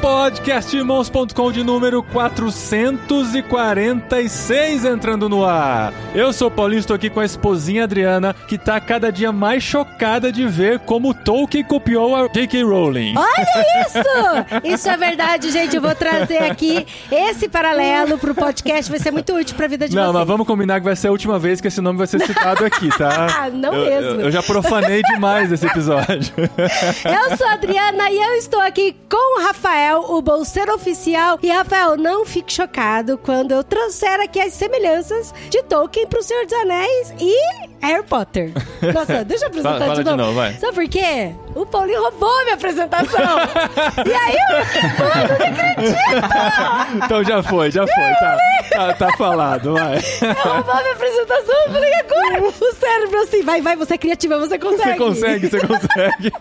Podcastirmãos.com de número 446 entrando no ar. Eu sou o Paulinho, estou aqui com a esposinha Adriana, que tá cada dia mais chocada de ver como Tolkien copiou a J.K. Rowling. Olha isso! Isso é verdade, gente. Eu vou trazer aqui esse paralelo pro podcast. Vai ser muito útil pra vida de Não, vocês. mas vamos combinar que vai ser a última vez que esse nome vai ser citado aqui, tá? Ah, não Eu- mesmo. Eu, eu já profanei demais esse episódio. Eu sou a Adriana e eu estou aqui com o Rafael, o bolseiro oficial. E, Rafael, não fique chocado quando eu trouxer aqui as semelhanças de Tolkien pro Senhor dos Anéis e Harry Potter. Nossa, deixa eu apresentar Fala- fala de de novo. novo, vai. Sabe por quê? O Paulinho roubou a minha apresentação. e aí, eu... Mano, não acredito! então já foi, já foi, tá, tá, tá falado, vai. roubou a minha apresentação. Eu falei, agora? O cérebro assim, vai, vai, você é criativa, você consegue. Você consegue, você consegue.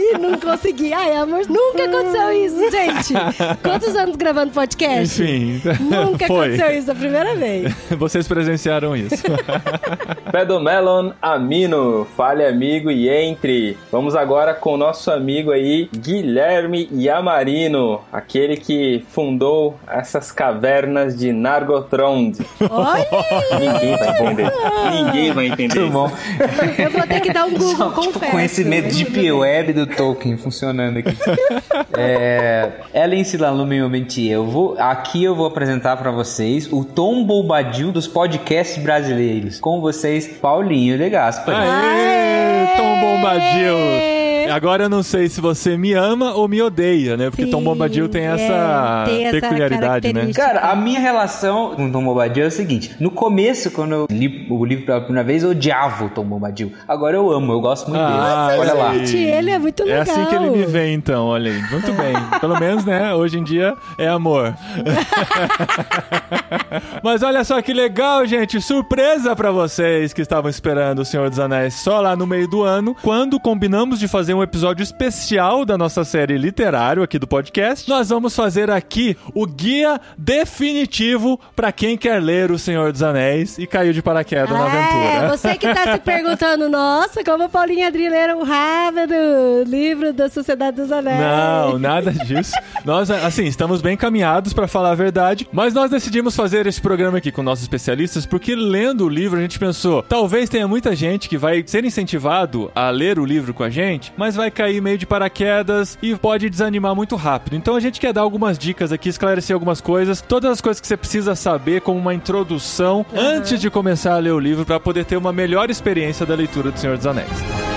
E não consegui. Ai, amor, nunca aconteceu isso, gente. Quantos anos gravando podcast? Enfim, Nunca foi. aconteceu isso a primeira vez. Vocês presenciaram isso. Pedomelon Amino, fale amigo e entre. Vamos agora com o nosso amigo aí, Guilherme Yamarino, aquele que fundou essas cavernas de Nargothrond. Olha, Ninguém vai entender. Ninguém vai entender. Muito bom. eu vou ter que dar um Google, Só, tipo, confesso. conhecimento Deep Web do Tolkien funcionando aqui. é, Ellen Silalume Momentier, eu vou aqui eu vou apresentar pra vocês o Tom Bobadil dos podcasts brasileiros. Com vocês, Paulinho de Gaspar. Aê, Tom Bombadil. Agora eu não sei se você me ama ou me odeia, né? Porque Sim, Tom Bombadil tem essa é, tem essa peculiaridade, né? Cara, a minha relação com o Tom Bombadil é o seguinte: no começo, quando eu li o livro pela primeira vez, eu odiava o Tom Bombadil. Agora eu amo, eu gosto muito Ah, dele. Olha lá. gente, ele é muito É legal. assim que ele me vê, então, olha aí. Muito bem. Pelo menos, né? Hoje em dia é amor. Mas olha só que legal, gente. Surpresa pra vocês que estavam esperando o Senhor dos Anéis só lá no meio do ano, quando combinamos de fazer um episódio especial da nossa série literário aqui do podcast. Nós vamos fazer aqui o guia definitivo pra quem quer ler o Senhor dos Anéis e caiu de paraquedas na aventura. É, você que tá se perguntando, nossa, como a Paulinha Adri leram o livro da Sociedade dos Anéis. Não, nada disso. Nós, assim, estamos bem caminhados pra falar a verdade, mas nós decidimos fazer esse programa aqui com nossos especialistas porque lendo o livro a gente pensou, talvez tenha muita gente que vai ser incentivado a ler o livro com a gente, mas vai cair meio de paraquedas e pode desanimar muito rápido. Então a gente quer dar algumas dicas aqui, esclarecer algumas coisas, todas as coisas que você precisa saber como uma introdução antes de começar a ler o livro pra poder ter uma melhor experiência da leitura do Senhor dos Anéis.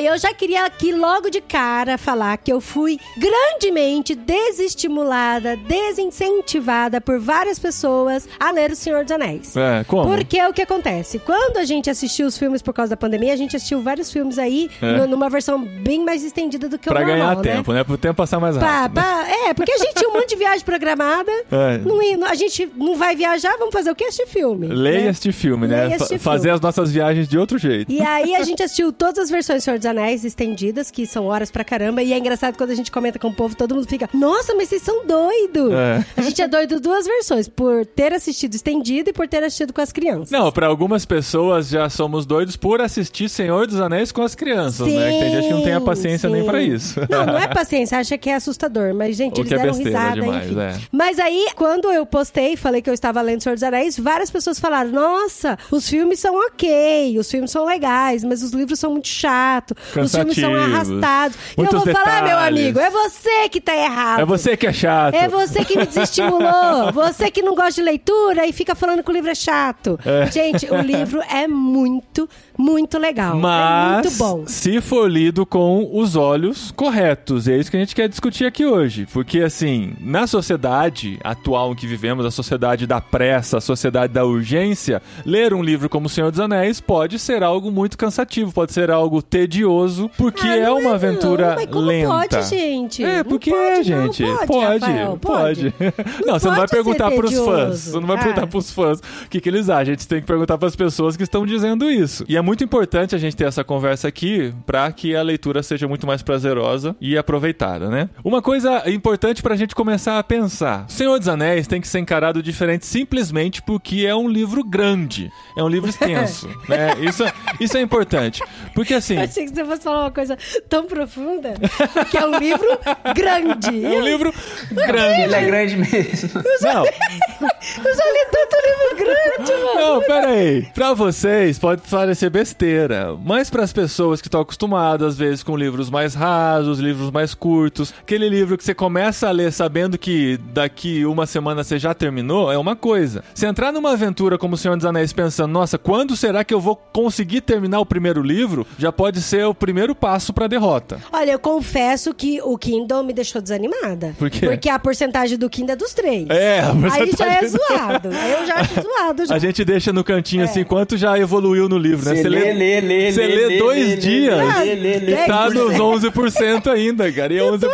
Eu já queria aqui logo de cara falar que eu fui grandemente desestimulada, desincentivada por várias pessoas a ler O Senhor dos Anéis. É, como? Porque o que acontece? Quando a gente assistiu os filmes por causa da pandemia, a gente assistiu vários filmes aí É. numa versão bem mais estendida do que Pra o normal, ganhar né? tempo, né? Pro tempo passar mais rápido. pá, é, porque a gente tinha um monte de viagem programada. É. Não a gente não vai viajar, vamos fazer o que? Assistir filme. Leia né? este filme, né? Este fazer filme. as nossas viagens de outro jeito. E aí a gente assistiu todas as versões do Senhor dos Anéis estendidas, que são horas pra caramba. E é engraçado quando a gente comenta com o povo, todo mundo fica, nossa, mas vocês são doidos. É. A gente é doido duas versões, por ter assistido estendido e por ter assistido com as crianças. Não, pra algumas pessoas já somos doidos por assistir Senhor dos Anéis com as crianças, né? Que tem gente que não tem a paciência sim. nem pra isso. Não, não é paciência, acha que é assustador. Mas, gente, Ou eles é deram risada, demais, enfim. é. Mas aí, quando eu postei, falei que eu estava lendo Senhor dos Anéis, várias pessoas falaram, nossa, os filmes são ok, os filmes são legais, mas os livros são muito chatos. Os filmes são arrastados. E eu Muitos vou falar, meu detalhes. amigo, é você que tá errado. É você que é chato. É você que me desestimulou. Você que não gosta de leitura e fica falando que o livro é chato. Gente, o livro é muito, muito legal. é Mas, muito bom. se for lido com os olhos corretos, é isso que a gente quer discutir aqui hoje. Porque, assim, na sociedade atual em que vivemos, a sociedade da pressa, a sociedade da urgência, ler um livro como O Senhor dos Anéis pode ser algo muito cansativo, pode ser algo tedioso, porque Ah, é não uma aventura não, lenta. pode, gente? É, Não porque pode, é, não, gente. pode, Pode, Rafael, pode. pode. Não, você não vai perguntar pros fãs. Você não vai Ah. perguntar pros fãs o que, que eles acham. A gente tem que perguntar pras pessoas que estão dizendo isso. E é muito importante a gente ter essa conversa aqui pra que a leitura seja muito mais prazerosa e aproveitada, né? Uma coisa importante pra gente começar a pensar: Senhor dos Anéis tem que ser encarado diferente simplesmente porque é um livro grande, é um livro extenso, né? Isso, isso é importante. Porque assim. Eu achei que você fosse falar uma coisa tão profunda, porque é um livro grande. É um livro grande. Ele é grande mesmo. Não, Eu já li tanto livro grande, mano. Não, pera aí. Pra vocês pode parecer besteira, mas pras pessoas que estão acostumadas às vezes com livros mais rasos, livros mais curtos, aquele livro que você começa a ler sabendo que daqui uma semana você já terminou, é uma coisa. Se entrar numa aventura como O Senhor dos Anéis pensando, nossa, quando será que eu vou conseguir terminar o primeiro livro? Já pode ser o primeiro passo pra derrota. Olha, eu confesso que o Kindle me deixou desanimada. Por quê? Porque a porcentagem do Kindle é dos três. É, a Aí já é porcentagem- zoado. Eu já acho zoado já. A gente deixa no cantinho assim, quanto já evoluiu no livro, né? Você lê, lê, lê, você lê, lê dois lê, dias. lê, lê, lê, lê. É, Tá 10%. nos 11% ainda, cara. E é 11%.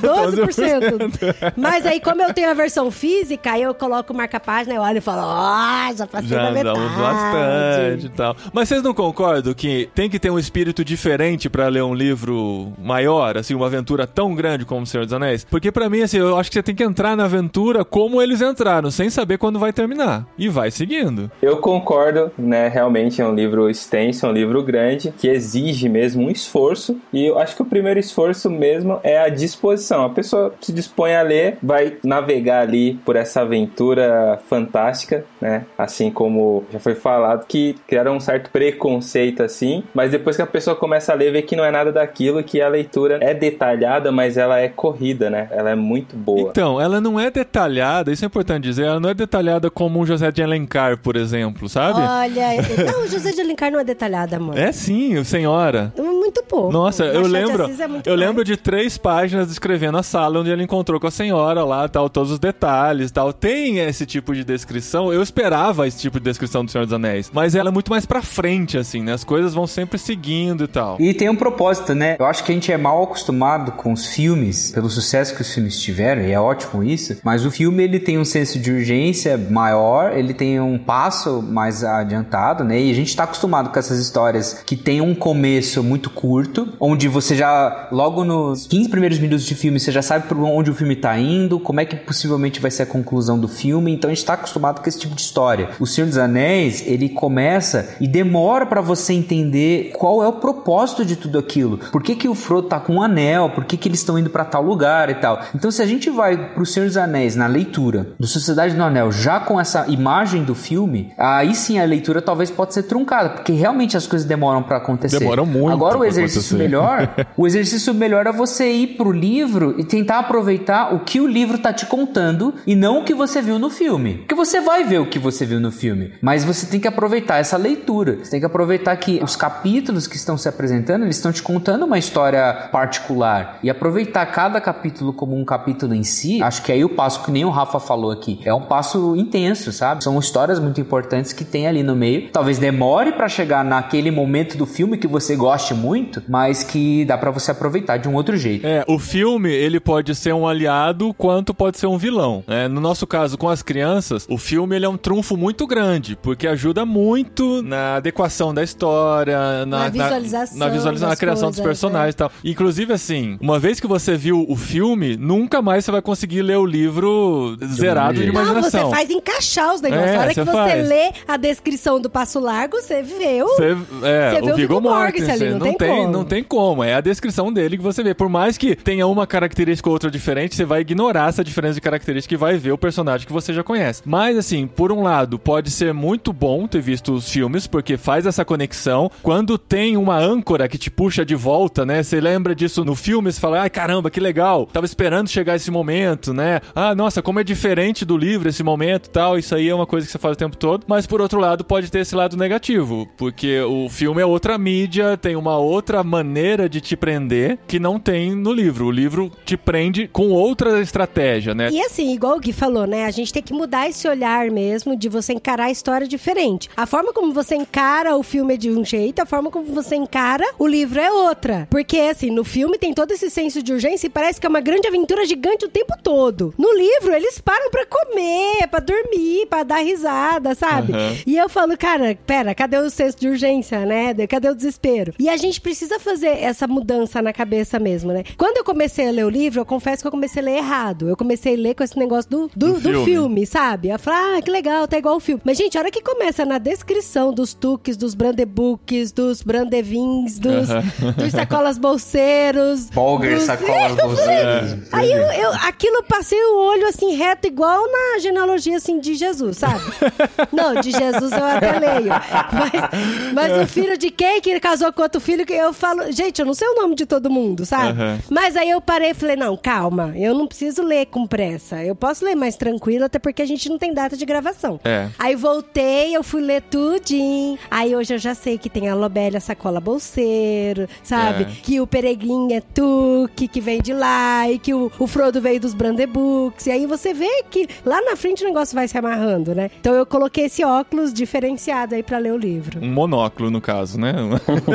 12%. Mas aí, como eu tenho a versão física, aí eu coloco o marca-página, eu olho e falo, ó, já passei da Já metade. damos bastante e tal. Mas vocês não concordam que tem que ter um espírito diferente pra ler um livro maior, assim, uma aventura tão grande como O Senhor dos Anéis? Porque pra mim, assim, eu acho que você tem que entrar na aventura como eles entraram, sem saber quando vai terminar. E vai seguindo. Eu concordo, né? Realmente é um livro extenso, é um livro grande, que exige mesmo um esforço. E eu acho que o primeiro esforço mesmo é a disposição. A pessoa se dispõe a ler, vai navegar ali por essa aventura fantástica, né? Assim como já foi falado, que criaram um certo preconceito assim, mas depois que a pessoa começa a ler, vê que não é nada daquilo, que a leitura é detalhada, mas ela é corrida, né? Ela é muito boa. Então, ela não é detalhada, isso é importante dizer, ela não é detalhada como um José de Alencar, por exemplo, sabe? Olha, não, o José de Alencar não é detalhado, amor. É sim, o Senhora. Muito pouco. Nossa, eu lembro, é eu mais. lembro de três páginas descrevendo a sala onde ele encontrou com a senhora lá, tal, todos os detalhes, tal. Tem esse tipo de descrição. Eu esperava esse tipo de descrição do Senhor dos Anéis, mas ela é muito mais pra frente assim, né? As coisas vão sempre seguindo e tal. E tem um propósito, né? Eu acho que a gente é mal acostumado com os filmes, pelo sucesso que os filmes tiveram, e é ótimo isso, mas o filme ele tem um senso de urgência maior, ele tem um passo mais adiantado, né? E a gente tá acostumado com essas histórias que tem um começo muito curto, onde você já, logo nos 15 primeiros minutos de filme, você já sabe por onde o filme tá indo, como é que possivelmente vai ser a conclusão do filme, então a gente tá acostumado com esse tipo de história. O Senhor dos Anéis, ele começa e demora pra você entender qual é o propósito de tudo aquilo. Por que, que o Frodo tá com um anel? Por que, que eles estão indo pra tal lugar e tal? Então, se a gente vai pro Senhor dos Anéis na leitura do Sociedade do Anel já com essa imagem do filme, aí sim a leitura talvez pode ser truncada, porque realmente as coisas demoram pra acontecer. Demoram muito Agora o exercício acontecer. melhor, o exercício melhor é você ir pro livro e tentar aproveitar o que o livro tá te contando e não o que você viu no filme. Porque você vai ver o que você viu no filme, mas você tem que aproveitar essa leitura. Você tem que aproveitar que os capítulos que estão se apresentando, eles estão te contando uma história particular e aproveitar cada capítulo como um capítulo em si. Acho que aí o passo que nem o Rafa falou aqui, é um passo intenso, sabe? São histórias muito importantes que tem ali no meio. Talvez demore pra chegar naquele momento do filme que você goste muito, mas que dá pra você aproveitar de um outro jeito. É, o filme, ele pode ser um aliado quanto pode ser um vilão. né? no nosso caso, com as crianças, o filme ele é um trunfo muito grande, porque ajuda muito na adequação da história, na, Na visualização na, visualização, na criação dos coisas, personagens e tal. Inclusive, assim, uma vez que você viu o filme, nunca mais você vai conseguir ler o livro zerado de jeito. Não, imaginação. você faz encaixar os negócios. É, Na hora que você você faz. lê a descrição do Passo Largo, você vê o... Você, é, o o Viggo Mortensen, ali, não, não tem tem, não tem como. É a descrição dele que você vê. Por mais que tenha uma característica ou outra diferente, você vai ignorar essa diferença de característica e vai ver o personagem que você já conhece. Mas, assim, por um lado, pode ser muito bom ter visto os filmes, porque faz essa conexão. Quando tem uma âncora que te puxa de volta, né? Você lembra disso no filme, você fala, ai caramba, que legal, tava esperando chegar esse momento, né? Ah, nossa, como é diferente do livro esse momento e tal. Isso aí é uma coisa que você faz o tempo todo. Mas por outro lado, pode ter esse lado negativo, porque o filme é outra mídia, tem uma outra maneira de te prender que não tem no livro. O livro te prende com outra estratégia, né? E assim, igual o Gui falou, né? A gente tem que mudar esse olhar mesmo de você encarar a história diferente. A forma como você encara o filme é de um jeito, a forma como você encara o livro é outra. Porque, assim, no filme tem todo esse senso de urgência e parece que é uma grande aventura gigante o tempo todo. No livro, eles param pra comer, pra dormir, pra dar risada, sabe? Uhum. E eu falo, cara, pera, cadê o senso de urgência, né? Cadê o desespero? E a gente precisa fazer essa mudança na cabeça mesmo, né? Quando eu comecei a ler o livro, eu confesso que eu comecei a ler errado. Eu comecei a ler com esse negócio do, do, Do do filme. filme. sabe? Eu falei, ah, que legal, tá igual o filme. Mas, gente, a hora que começa na descrição dos tuques, dos brandebooks, dos brandevins, dos, dos sacolas bolseiros. Polger, dos- sacolas, bolseiras. Aí eu, eu, aquilo eu passei o olho assim reto, igual na genealogia assim de Jesus, sabe? Não, de Jesus eu até leio. Mas, mas o filho de quem que ele casou com outro filho, que eu falo, gente, eu não sei o nome de todo mundo, sabe? Aham. Mas aí eu parei e falei, não, calma, eu não preciso ler com pressa. Eu posso ler mais tranquilo, até porque a gente não tem data de gravação. É. Aí voltei, eu fui ler tudinho. Aí hoje eu já sei que tem a Lobélia Sacola Bolseiro, sabe? É. Que o Pereguinho é Tuque, que vem de lá, e que o, o Frodo veio dos Brandebooks. E aí você vê que lá na frente o negócio vai se amarrando, né? Então eu coloquei esse óculos diferenciado aí pra ler o livro. Um monóculo, no caso, né?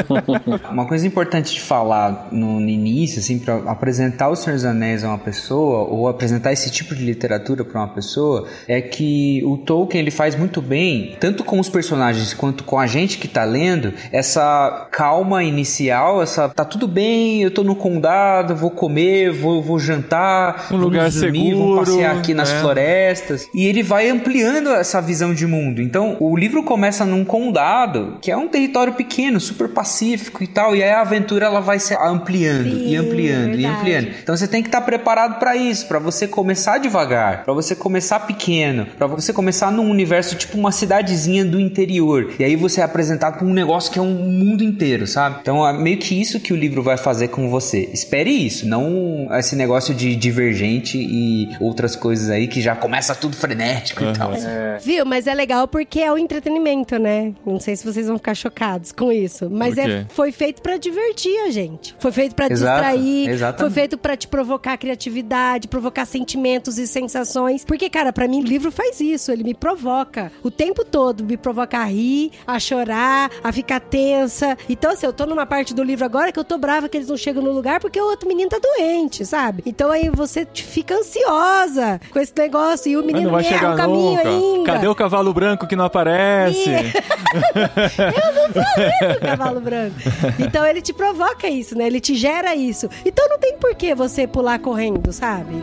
Uma coisa importante de falar no, no início, assim, para apresentar o Senhor dos Anéis a uma pessoa, ou apresentar esse tipo de literatura para uma pessoa, é que o Tolkien ele faz muito bem, tanto com os personagens quanto com a gente que tá lendo, essa calma inicial, essa tá tudo bem, eu tô no condado, vou comer, vou, vou jantar, Um lugar dormir, seguro, vamos passear aqui nas né? florestas. E ele vai ampliando essa visão de mundo. Então, o livro começa num condado, que é um território pequeno, super pacífico e tal, e aí a aventura ela vai se ampliando Sim, e ampliando e verdade. ampliando. Então você tem que estar preparado para isso, para você começar devagar, para você começar pequeno, para você começar num universo tipo uma cidadezinha do interior. E aí você é apresentado com um negócio que é um mundo inteiro, sabe? Então é meio que isso que o livro vai fazer com você. Espere isso, não esse negócio de divergente e outras coisas aí que já começa tudo frenético e tal. Viu? Mas é legal porque é o entretenimento, né? Não sei se vocês vão ficar chocados com isso. Mas é, foi feito pra divertir a gente. Foi feito pra Exato, distrair. exatamente. Foi feito pra te provocar criatividade, provocar sentimentos e sensações. Porque, cara, pra mim, o livro faz isso. Ele me provoca o tempo todo. Me provoca a rir, a chorar, a ficar tensa. Então, assim, eu tô numa parte do livro agora que eu tô brava que eles não chegam no lugar porque o outro menino tá doente, sabe? Então aí você te fica ansiosa com esse negócio. E o menino não vai erra chegar o caminho nunca. ainda. Cadê o cavalo branco que não aparece? Eu não falei do cavalo branco. Então ele te provoca isso, né? Ele te gera isso. Então não tem por que você pular correndo, sabe?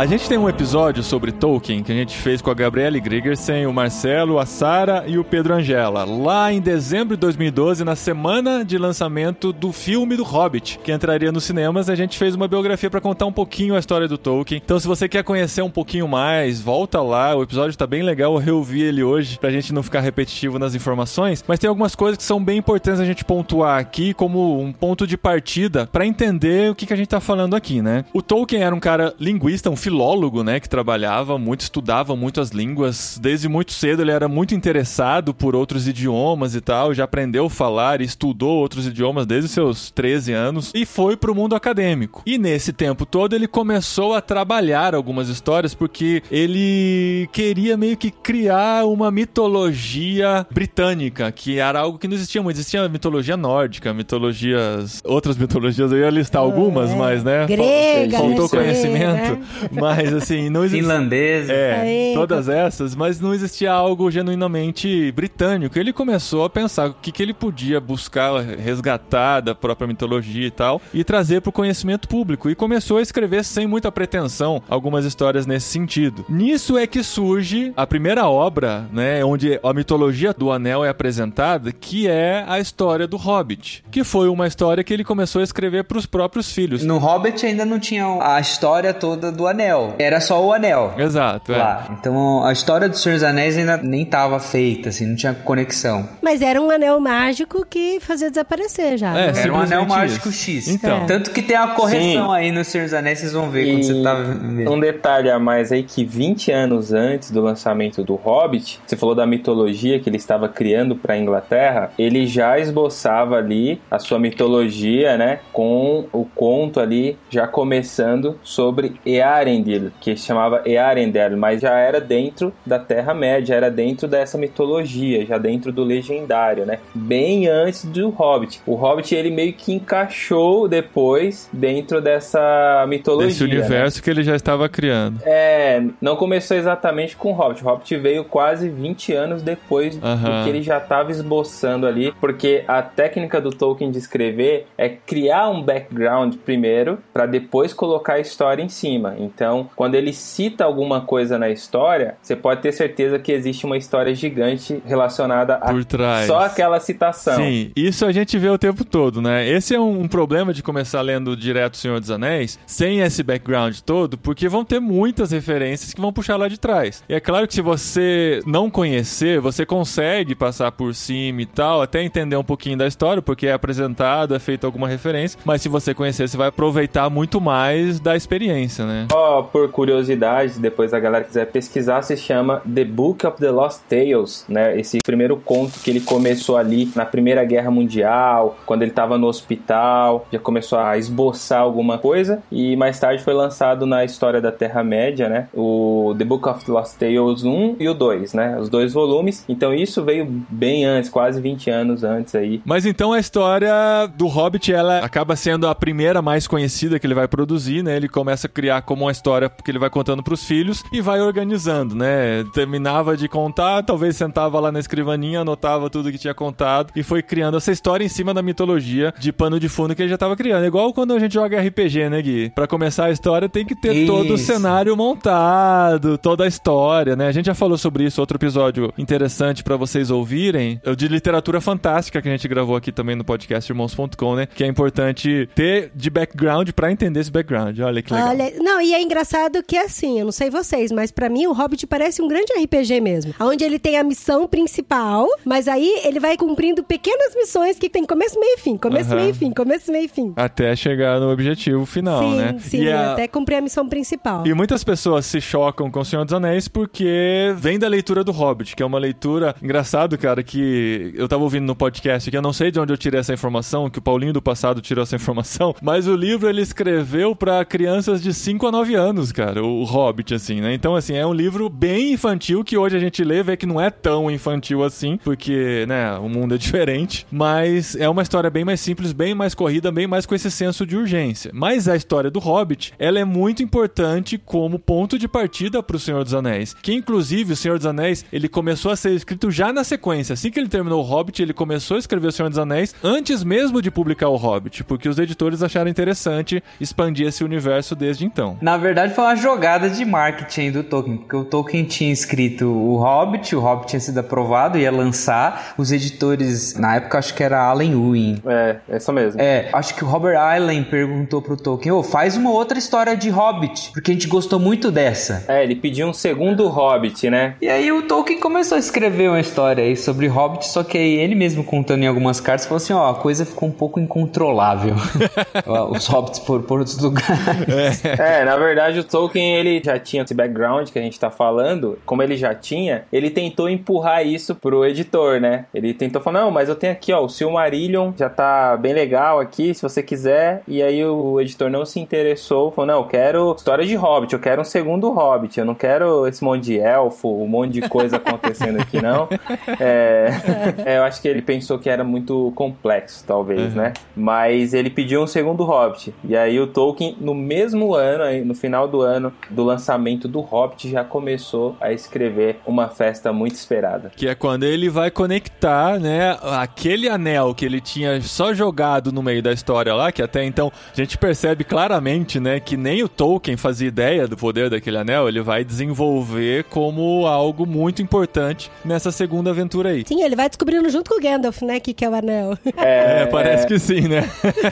A gente tem um episódio sobre Tolkien que a gente fez com a Gabriele Grigersen, o Marcelo, a Sara e o Pedro Angela, lá em dezembro de 2012, na semana de lançamento do filme do Hobbit, que entraria nos cinemas. A gente fez uma biografia para contar um pouquinho a história do Tolkien. Então, se você quer conhecer um pouquinho mais, volta lá. O episódio tá bem legal, eu reouvi ele hoje pra gente não ficar repetitivo nas informações. Mas tem algumas coisas que são bem importantes a gente pontuar aqui como um ponto de partida para entender o que, que a gente tá falando aqui, né? O Tolkien era um cara linguista, um filólogo, né, que trabalhava muito, estudava muito as línguas. Desde muito cedo ele era muito interessado por outros idiomas e tal, já aprendeu a falar e estudou outros idiomas desde seus 13 anos e foi pro mundo acadêmico. E nesse tempo todo ele começou a trabalhar algumas histórias porque ele queria meio que criar uma mitologia britânica, que era algo que não existia muito. Existia mitologia nórdica, mitologias, outras mitologias, eu ia listar algumas, mas né, Grega, faltou né, conhecimento. né? Mas assim, não existia. Finlandesa. É, todas essas, mas não existia algo genuinamente britânico. Ele começou a pensar o que, que ele podia buscar resgatar da própria mitologia e tal, e trazer para o conhecimento público. E começou a escrever sem muita pretensão algumas histórias nesse sentido. Nisso é que surge a primeira obra, né, onde a mitologia do Anel é apresentada, que é a história do Hobbit, que foi uma história que ele começou a escrever para os próprios filhos. No Hobbit ainda não tinha a história toda do anel. Era só o anel. Exato, é. Lá. Então a história do Senhor dos Anéis ainda nem tava feita, assim, não tinha conexão. Mas era um anel mágico que fazia desaparecer já. É, né? Era um anel mágico isso. X. Então. Tanto que tem a correção Sim. aí no Senhor dos Anéis, vocês vão ver quando você tá vendo. Um detalhe a mais aí que 20 anos antes do lançamento do Hobbit, você falou da mitologia que ele estava criando para a Inglaterra, ele já esboçava ali a sua mitologia, né, com o conto ali já começando sobre Que se chamava Earendel, mas já era dentro da Terra Média, era dentro dessa mitologia, já dentro do legendário, né? Bem antes do Hobbit. O Hobbit ele meio que encaixou depois dentro dessa mitologia. Desse né? universo que ele já estava criando. É, não começou exatamente com o Hobbit. O Hobbit veio quase 20 anos depois do que ele já estava esboçando ali, porque a técnica do Tolkien de escrever é criar um background primeiro, para depois colocar a história em cima. Então, quando ele cita alguma coisa na história, você pode ter certeza que existe uma história gigante relacionada a Por trás. só aquela citação. Sim, isso a gente vê o tempo todo, né? Esse é um, um problema de começar lendo direto o Senhor dos Anéis, sem esse background todo, porque vão ter muitas referências que vão puxar lá de trás. E é claro que se você não conhecer, você consegue passar por cima e tal, até entender um pouquinho da história, porque é apresentado, é feita alguma referência, mas se você conhecer, você vai aproveitar muito mais da experiência, né? Por curiosidade, depois a galera quiser pesquisar, se chama The Book of the Lost Tales, né? Esse primeiro conto que ele começou ali na Primeira Guerra Mundial, quando ele estava no hospital, já começou a esboçar alguma coisa e mais tarde foi lançado na História da Terra-média, né? O The Book of the Lost Tales 1 e o 2, né? Os dois volumes. Então isso veio bem antes, quase 20 anos antes aí. Mas então a história do Hobbit, ela acaba sendo a primeira mais conhecida que ele vai produzir, né? Ele começa a criar como uma história que ele vai contando pros filhos e vai organizando, né? Terminava de contar, talvez sentava lá na escrivaninha, anotava tudo que tinha contado e foi criando essa história em cima da mitologia de pano de fundo que ele já tava criando. Igual quando a gente joga RPG, né, Gui? Pra começar a história tem que ter todo o Isso. cenário montado, toda a história, né? A gente já falou sobre isso, outro episódio interessante pra vocês ouvirem, é o de literatura fantástica que a gente gravou aqui também no podcast irmãos.com, né? Que é importante ter de background pra entender esse background. Olha que legal. Olha, não, e é engraçado que assim, eu não sei vocês, mas pra mim o Hobbit parece um grande RPG mesmo. Onde ele tem a missão principal, mas aí ele vai cumprindo pequenas missões que tem começo, meio e fim, começo, Aham. meio e fim, começo, meio e fim. Até chegar no objetivo final, sim, né? sim, E a- até cumprir a missão principal. E muitas pessoas se chocam com o Senhor dos Anéis porque vem da leitura do Hobbit, que é uma leitura engraçado, cara, que eu tava ouvindo no podcast que eu não sei de onde eu tirei essa informação, que o Paulinho do passado tirou essa informação, mas o livro ele escreveu pra crianças de 5 a 9 anos, cara, o Hobbit assim, né? Então assim, é um livro bem infantil que hoje a gente lê, vê que não é tão infantil assim, porque, né, o mundo é diferente, mas é uma história bem mais simples, bem mais corrida, bem mais com esse senso de urgência. Mas a história do Hobbit, ela é muito importante como ponto de partida pro Senhor dos Anéis, que inclusive o Senhor dos Anéis, ele começou a ser escrito já na sequência. Assim que ele terminou o Hobbit, ele começou a escrever o Senhor dos Anéis antes mesmo de publicar o Hobbit, porque os editores acharam interessante expandir esse universo desde então. Na verdade, foi uma jogada de marketing do Tolkien, porque o Tolkien tinha escrito o Hobbit, o Hobbit tinha sido aprovado, ia lançar. Os editores, na época, acho que era Alan Ewing. É, é isso mesmo. É, acho que o Robert Allen perguntou pro Tolkien: Ô, faz uma outra história de Hobbit, porque a gente gostou muito dessa. É, ele pediu um segundo Hobbit, né? E aí o Tolkien começou a escrever uma história aí sobre Hobbit, só que aí ele mesmo contando em algumas cartas falou assim, ó, a coisa ficou um pouco incontrolável. Os Hobbits foram por outros lugares. É, na verdade o Tolkien ele já tinha esse background que a gente tá falando, como ele já tinha, ele tentou empurrar isso pro editor, né? Ele tentou falar, não, mas eu tenho aqui, ó, o Silmarillion já tá bem legal aqui, se você quiser. E aí o editor não se interessou, falou, não, eu quero história de Hobbit, eu quero um segundo Hobbit, eu não quero esse monte de elfo, um monte de coisa acontecendo aqui, não. É, é, eu acho que ele pensou que era muito complexo, talvez, Uhum. né? Mas ele pediu um segundo Hobbit. E aí o Tolkien, no mesmo ano, aí, no final do ano do lançamento do Hobbit, já começou a escrever uma festa muito esperada. Que é quando ele vai conectar, né, aquele anel que ele tinha só jogado no meio da história lá, que até então a gente percebe claramente, né, que nem o Tolkien fazia ideia do poder daquele anel, ele vai desenvolver como algo muito importante nessa segunda aventura aí. Sim, ele vai descobrindo junto com o Gandalf, né, que que é o anel. É, parece que sim, né?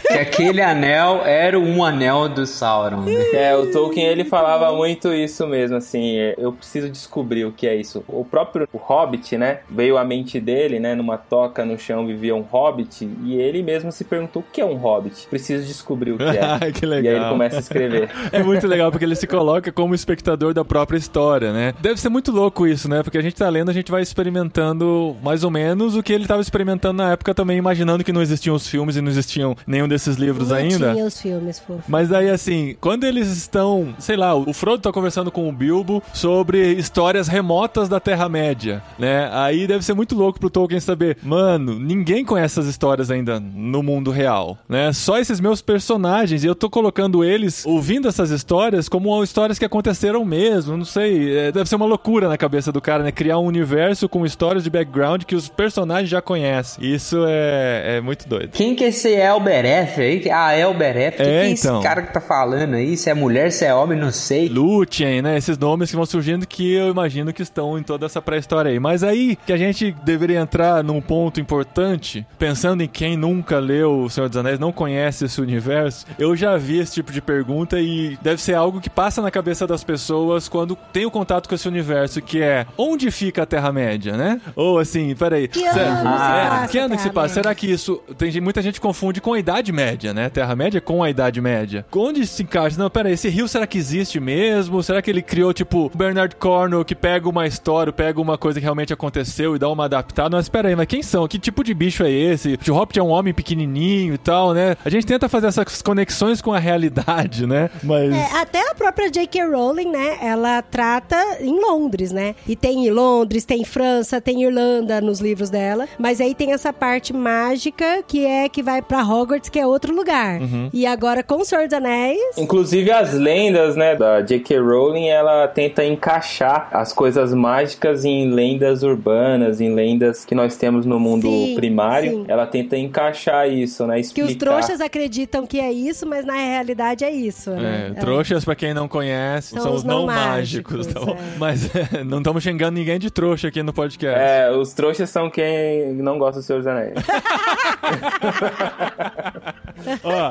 Que aquele anel era um anel do Sauron. Né? É, o Tolkien ele falava muito isso mesmo, assim, é, eu preciso descobrir o que é isso. O próprio o Hobbit, né, veio à mente dele, né, numa toca no chão vivia um Hobbit, e ele mesmo se perguntou o que é um Hobbit. Preciso descobrir o que é. que legal. E aí ele começa a escrever. É muito legal porque ele se coloca como espectador da própria história, né? Deve ser muito louco isso, né? Porque a gente tá lendo, a gente vai experimentando mais ou menos o que ele tava experimentando na época também, imaginando que não existiam os filmes e não existiam nenhum desses livros Não ainda. tinha os filmes, fofo. Mas daí, assim, quando eles estão, sei lá, o Frodo tá conversando com o Bilbo sobre histórias remotas da Terra-média, né? Aí deve ser muito louco pro Tolkien saber, mano, ninguém conhece essas histórias ainda no mundo real, né? Só esses meus personagens, e eu tô colocando eles ouvindo essas histórias como histórias que aconteceram mesmo, não sei, é, deve ser uma loucura na cabeça do cara, né? Criar um universo com histórias de background que os personagens já conhecem. Isso é, é muito doido. Quem que é esse Elbereth aí? Ah, Elbereth. É, que é então. esse cara que tá falando aí? Se é mulher, se é homem, não sei. Lúthien, né? Esses nomes que vão surgindo que eu imagino que estão em toda essa pré-história aí. Mas aí que a gente deveria entrar num ponto importante, pensando em quem nunca leu O Senhor dos Anéis, não conhece esse universo, eu já vi esse tipo de pergunta e deve ser algo que passa na cabeça das pessoas quando tem o contato com esse universo, que é onde fica a Terra-média, né? Ou assim, peraí. Que será- ano se é, passa que ano que se passa? Será que isso. Tem muita gente confunde com a Idade Média, né? Terra-média com a Idade Média. Onde se encaixa? Não, pera aí, esse rio será que existe mesmo? Será que ele criou, tipo, Bernard Cornwell, que pega uma história, pega uma coisa que realmente aconteceu e dá uma adaptada? Mas pera aí, mas quem são? Que tipo de bicho é esse? O Hobbit é um homem pequenininho e tal, né? A gente tenta fazer essas conexões com a realidade, né? Mas. É, até a própria J.K. Rowling, né? Ela trata em Londres, né? E tem em Londres, tem França, tem Irlanda nos livros dela. Mas aí tem essa parte mágica que é que vai pra Hogwarts, que é outro lugar. Uhum. E agora com o Senhor dos Anéis. Inclusive as lendas, né, da J.K. Rowling, ela tenta encaixar as coisas mágicas em lendas urbanas, em lendas que nós temos no mundo Sim, primário. sim. Ela tenta encaixar isso, né, Que explicar. os trouxas acreditam que é isso, mas na realidade é isso, né? É, trouxas, pra quem não conhece, são, São os os não não mágicos. mágicos, tá bom? é. Mas é, não estamos xingando ninguém de trouxa aqui no podcast. É, os trouxas são quem não gosta do Senhor dos Anéis. Ó,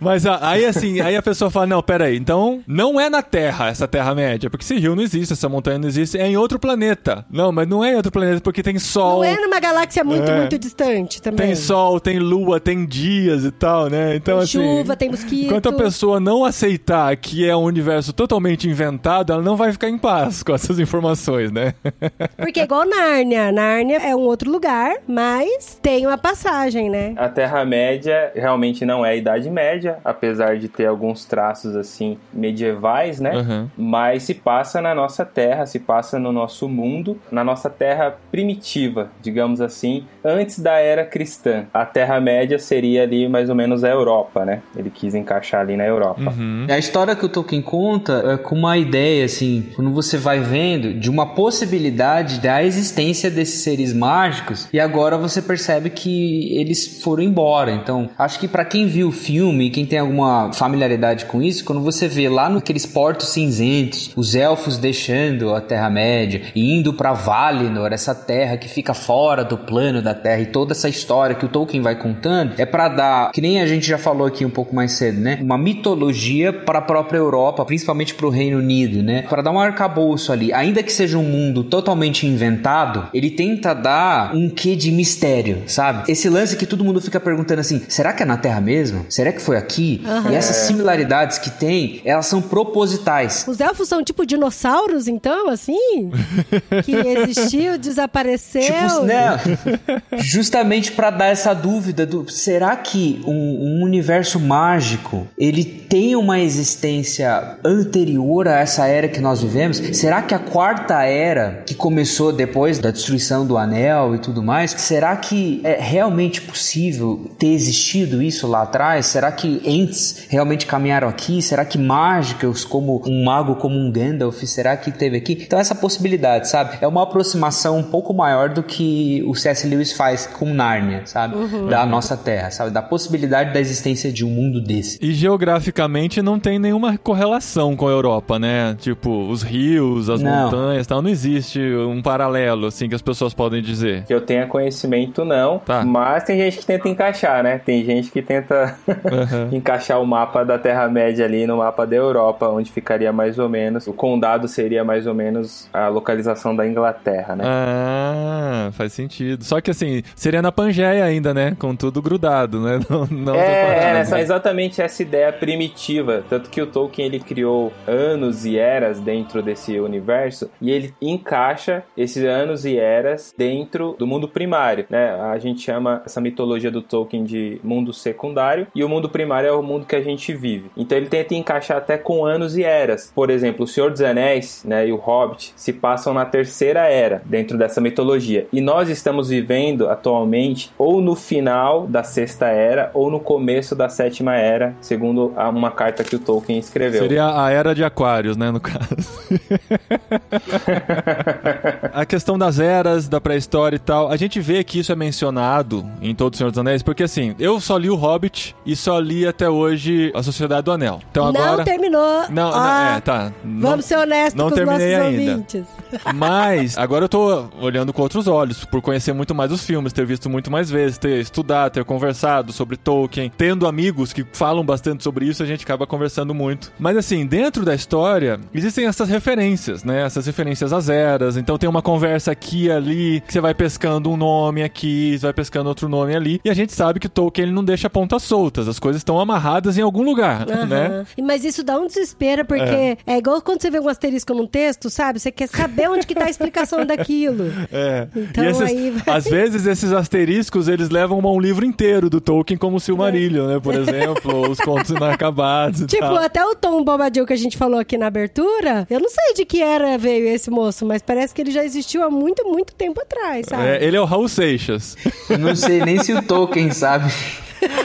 mas a- aí assim, aí a pessoa fala: não, peraí, então não é na Terra essa Terra-média, porque esse rio não existe, essa montanha não existe, é em outro planeta. Não, mas não é em outro planeta porque tem sol. Não é numa galáxia muito, É. muito distante também. Tem sol, tem lua, tem dias e tal, né? Então, Tem assim. chuva, tem mosquito. Enquanto a pessoa não aceitar que é um universo totalmente inventado, ela não vai ficar em paz com essas informações, né? Porque é igual Nárnia. Nárnia é um outro lugar, mas tem uma passagem, né? A Terra-média realmente não é a Idade Média, apesar de ter alguns traços assim medievais, né? Uhum. Mas se passa na nossa Terra, se passa no nosso mundo, na nossa Terra primitiva, digamos assim, antes da era cristã. A Terra-média seria ali mais ou menos a Europa, né? Ele quis encaixar ali na Europa. Uhum. A história que o Tolkien conta é com uma ideia, assim, quando você vai vendo de uma possibilidade da existência desses seres mágicos e agora você percebe que eles foram embora. Então, acho que pra quem viu o filme, quem tem alguma familiaridade com isso, quando você vê lá naqueles portos cinzentos, os elfos deixando a Terra-média e indo pra Valinor, essa terra que fica fora do plano da Terra e toda essa história que o Tolkien vai contando, é pra dar, que nem a gente já falou aqui um pouco mais cedo, né? Uma mitologia para a própria Europa, principalmente para o Reino Unido, né? Para dar um arcabouço ali, ainda que seja um mundo totalmente inventado, ele tenta dar um quê de mistério, sabe? Esse lance que todo mundo fica perguntando assim: será que é na Terra mesmo? Será que foi aqui? E essas similaridades que tem, elas são propositais. Os elfos são tipo dinossauros, então, assim? que existiu, desapareceu. Tipo, né? Justamente pra dar essa dúvida do será que um, um universo mágico ele tem uma existência anterior a essa era que nós vivemos? Será que a quarta era que começou depois da destruição do anel e tudo mais, será que é realmente possível ter existido isso isso lá atrás? Será que Ents realmente caminharam aqui? Será que mágicos como um mago como um Gandalf, será que teve aqui? Então essa possibilidade, sabe? É uma aproximação um pouco maior do que o C.S. Lewis faz com Nárnia, sabe? Da nossa Terra, sabe? Da possibilidade da existência de um mundo desse. E geograficamente não tem nenhuma correlação com a Europa, né? Tipo, os rios, as Não. montanhas, tal, não existe um paralelo assim que as pessoas podem dizer. Que eu tenha conhecimento, não. Tá. Mas tem gente que tenta encaixar, né? Tem gente que tenta Aham. encaixar o mapa da Terra-média ali no mapa da Europa, onde ficaria mais ou menos. O condado seria mais ou menos a localização da Inglaterra, né? Ah, faz sentido. Só que assim, seria na Pangeia ainda, né? Com tudo grudado, né? Não, não É, é essa, exatamente essa ideia primitiva. Tanto que o Tolkien ele criou anos e eras dentro desse universo e ele encaixa esses anos e eras dentro do mundo primário. Né? A gente chama essa mitologia do Tolkien de mundo secundário e o mundo primário é o mundo que a gente vive. Então ele tenta encaixar até com anos e eras. Por exemplo, o Senhor dos Anéis né, e o Hobbit se passam na terceira era dentro dessa mitologia. E nós estamos vivendo atualmente ou no final da sexta era ou no começo da sétima era, segundo uma carta que o Tolkien escreveu. Seria a era de Aquários, né, no caso. a questão das eras, da pré-história e tal, a gente vê que isso é mencionado em Todo o Senhor dos Anéis, porque assim, eu só li o Hobbit e só li até hoje A Sociedade do Anel. Então agora... Não terminou. Não, não, Ah, é, tá. Não- Vamos ser honestos não com os nossos terminei ainda. ouvintes. Mas agora eu tô olhando com outros olhos, por conhecer muito mais os filmes, ter visto muito mais vezes, ter estudado, ter conversado sobre Tolkien, tendo amigos que falam bastante sobre isso, a gente acaba conversando muito. Mas assim, dentro da história, existem essas referências, né? Essas referências às eras. Então tem uma conversa aqui e ali, que você vai pescando um nome aqui, você vai pescando outro nome ali. E a gente sabe que Tolkien ele não deixa pontas soltas, as coisas estão amarradas em algum lugar, né? Aham. E- Mas isso dá um desespero, porque é. igual quando você vê um asterisco num texto, sabe? Você quer saber onde que tá a explicação daquilo. É. Então e esses- aí vai- às vezes esses asteriscos eles levam a um livro inteiro do Tolkien, como o Silmarillion, né? Por exemplo, os contos inacabados e Tipo, tal. até o Tom Bobadil que a gente falou aqui na abertura, eu não sei de que era veio esse moço, mas parece que ele já existiu há muito, muito tempo atrás, sabe? É, ele é o Raul Seixas. Eu não sei nem se o Tolkien sabe.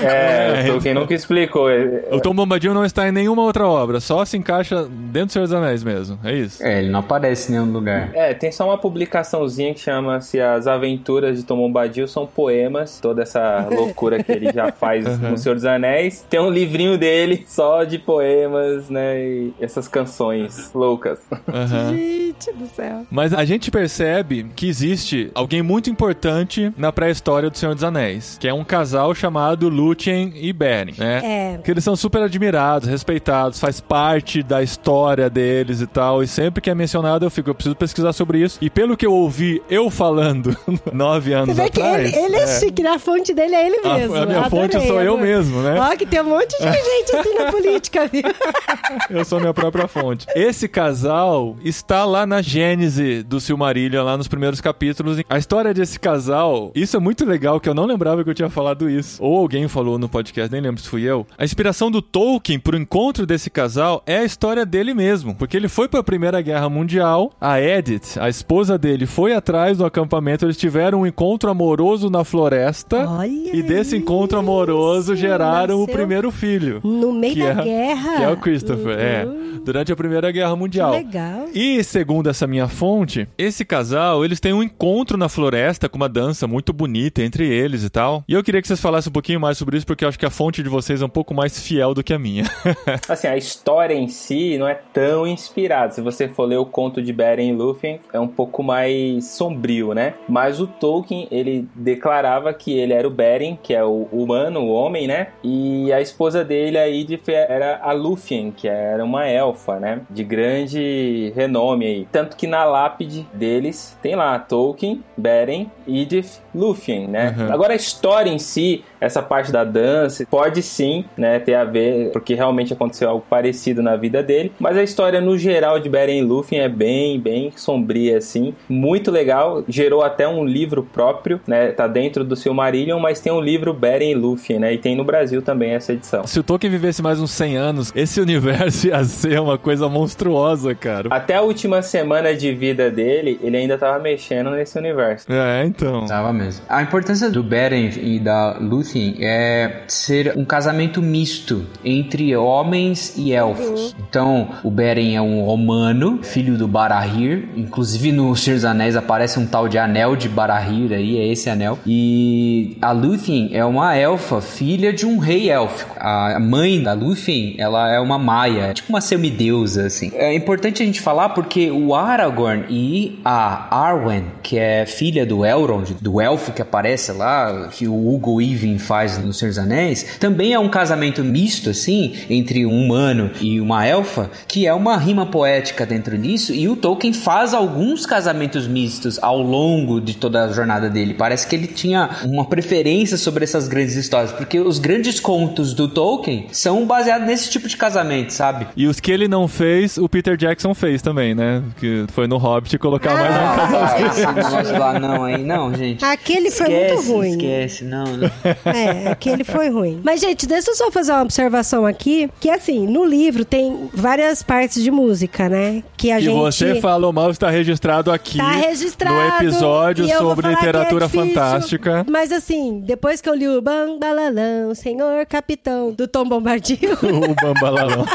É, É, o Tolkien nunca explicou. É, O Tom Bombadil não está em nenhuma outra obra, só se encaixa dentro do Senhor dos Anéis mesmo. É isso. É, ele não aparece em nenhum lugar. É, tem só uma publicaçãozinha que chama-se As Aventuras de Tom Bombadil, são poemas, toda essa loucura que ele já faz no Senhor dos Anéis. Tem um livrinho dele só de poemas, né, e essas canções loucas. Aham. Gente do céu. Mas a gente percebe que existe alguém muito importante na pré-história do Senhor dos Anéis, que é um casal chamado Lúthien e Beren, né? É. Que eles são super admirados, respeitados, faz parte da história deles e tal. E sempre que é mencionado, eu fico, eu preciso pesquisar sobre isso. E pelo que eu ouvi eu falando nove Você anos vê que atrás. ele, ele é, chique, né? A fonte dele é ele A- mesmo. a minha fonte Adorei, sou eu mesmo, né? Ó, que tem um monte de gente assim na política, viu? Eu sou minha própria fonte. Esse casal está lá na gênese do Silmarillion, lá nos primeiros capítulos. A história desse casal, isso é muito legal, que eu não lembrava que eu tinha falado isso. Ou alguém falou no podcast, nem lembro se fui eu. A inspiração do Tolkien pro encontro desse casal é a história dele mesmo. Porque ele foi pra Primeira Guerra Mundial, a Edith, a esposa dele, foi atrás do acampamento, eles tiveram um encontro amoroso na floresta. Olha e desse encontro amoroso isso, geraram o primeiro filho. No meio da é- guerra. Que é o Christopher, é. Durante a Primeira Guerra Mundial. Que legal. E segundo essa minha fonte, esse casal, eles têm um encontro na floresta com uma dança muito bonita entre eles e tal. E eu queria que vocês falassem um pouquinho mais sobre isso, porque eu acho que a fonte de vocês é um pouco mais fiel do que a minha. Assim, a história em si não é tão inspirada. Se você for ler o conto de Beren e Lúthien, é um pouco mais sombrio, né? Mas o Tolkien, ele declarava que ele era o Beren, que é o humano, o homem, né? E a esposa dele, a Idif, era a Lúthien, que era uma elfa, né? De grande renome aí. Tanto que na lápide deles tem lá Tolkien, Beren, Idif, Lúthien, né? Uhum. Agora a história em si, essa parte da dança, pode sim, né, ter a ver, porque realmente aconteceu algo parecido na vida dele, mas a história no geral de Beren e Lúthien é bem, bem sombria assim, muito legal, gerou até um livro próprio, né, tá dentro do Silmarillion, mas tem um livro Beren e Lúthien, né, e tem no Brasil também essa edição. Se o Tolkien vivesse mais uns 100 anos, esse universo ia ser uma coisa monstruosa, cara. Até a última semana de vida dele, ele ainda tava mexendo nesse universo. É, então. Tava mesmo. A importância do Beren e da Lúthien é ser um casamento misto entre homens e elfos. Então, o Beren é um romano, filho do Barahir. Inclusive, no Senhor dos Anéis aparece um tal de anel de Barahir aí, é esse anel. E a Lúthien é uma elfa, filha de um rei élfico. A mãe da Lúthien, ela é uma maia, tipo uma semideusa, assim. É importante a gente falar porque o Aragorn e a Arwen, que é filha do Elrond, do elfo que aparece lá, que o Hugo Weaving faz no Senhor dos Anéis, também é um casamento misto, assim, entre um humano e uma elfa, que é uma rima poética dentro disso, e o Tolkien faz alguns casamentos mistos ao longo de toda a jornada dele. Parece que ele tinha uma preferência sobre essas grandes histórias, porque os grandes contos do Tolkien são baseados nesse tipo de casamento, sabe? E os que ele não fez, o Peter Jackson fez também, né? Que foi no Hobbit colocar mais um. Ah, esse negócio lá não, aí não, gente. Aquele foi esquece, muito ruim. Esquece, não, não. É, aquele foi ruim. Mas, gente, deixa eu só fazer uma observação aqui, que assim, no livro tem várias partes de música, né? Que a E gente... você falou mal, está registrado aqui Tá registrado. no episódio sobre é literatura difícil. fantástica. Mas assim, depois que eu li o Bambalalão, Senhor Capitão, do Tom Bombadil. o Bambalalão.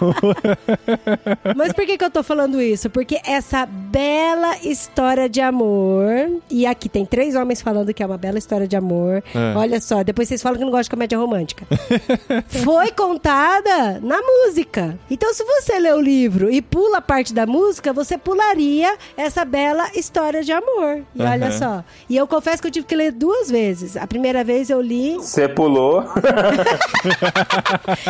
Mas por que, que eu tô falando isso? Porque essa bela história de amor. E aqui tem três homens falando que é uma bela história de amor. É. Olha só, depois vocês falam que não gostam de comédia romântica. Foi contada na música. Então, se você lê o livro e pula a parte da música, você pularia essa bela história de amor. E olha Aham. só. E eu confesso que eu tive que ler duas vezes. A primeira vez eu li. Você pulou.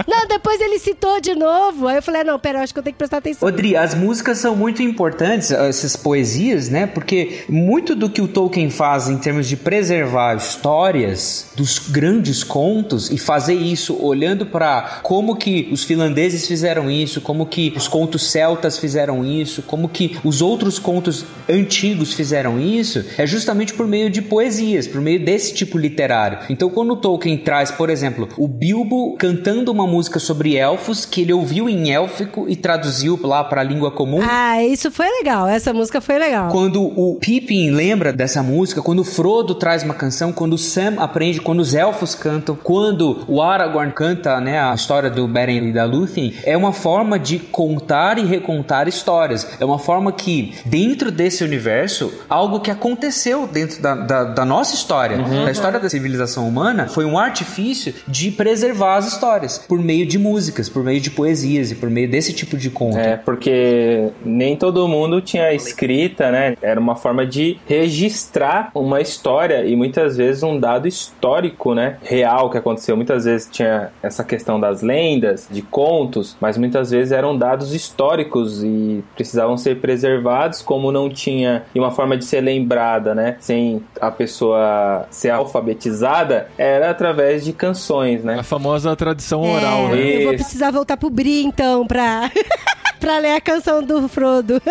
Não, depois ele citou de novo. Aí eu falei: ah, não, pera, acho que eu tenho que prestar atenção. Odri, as músicas são muito importantes, essas poesias, né? Porque muito do que o Tolkien faz em termos de preservar histórias dos grandes contos e fazer isso olhando para como que os finlandeses fizeram isso, como que os contos celtas fizeram isso, como que os outros contos antigos fizeram isso, é justamente por meio de poesias, por meio desse tipo literário. Então, quando o Tolkien traz, por exemplo, o Bilbo cantando uma música sobre elfos que ele ouviu em élfico e traduziu lá para a língua comum, Ah, isso foi legal. Essa música foi legal. quando o Pippin lembra dessa música, quando o Frodo traz uma canção, quando o Sam aprende, quando os elfos cantam, quando o Aragorn canta, né, a história do Beren e da Lúthien, é uma forma de contar e recontar histórias. É uma forma que, dentro desse universo, algo que aconteceu dentro da, da, da nossa história, da história da civilização humana, foi um artifício de preservar as histórias por meio de músicas, por meio de poesias e por meio desse tipo de conto. É, porque nem todo mundo tinha escrita, né? Era uma forma de registrar uma história e muitas vezes um dado histórico, né? Real que aconteceu. Muitas vezes tinha essa questão das lendas, de contos, mas muitas vezes eram dados históricos e precisavam ser preservados, como não tinha e uma forma de ser lembrada, né? Sem a pessoa ser alfabetizada, era através de canções, né? A famosa tradição É, oral, né? Eu vou precisar voltar pro Bri, então, pra, pra ler a canção do Frodo.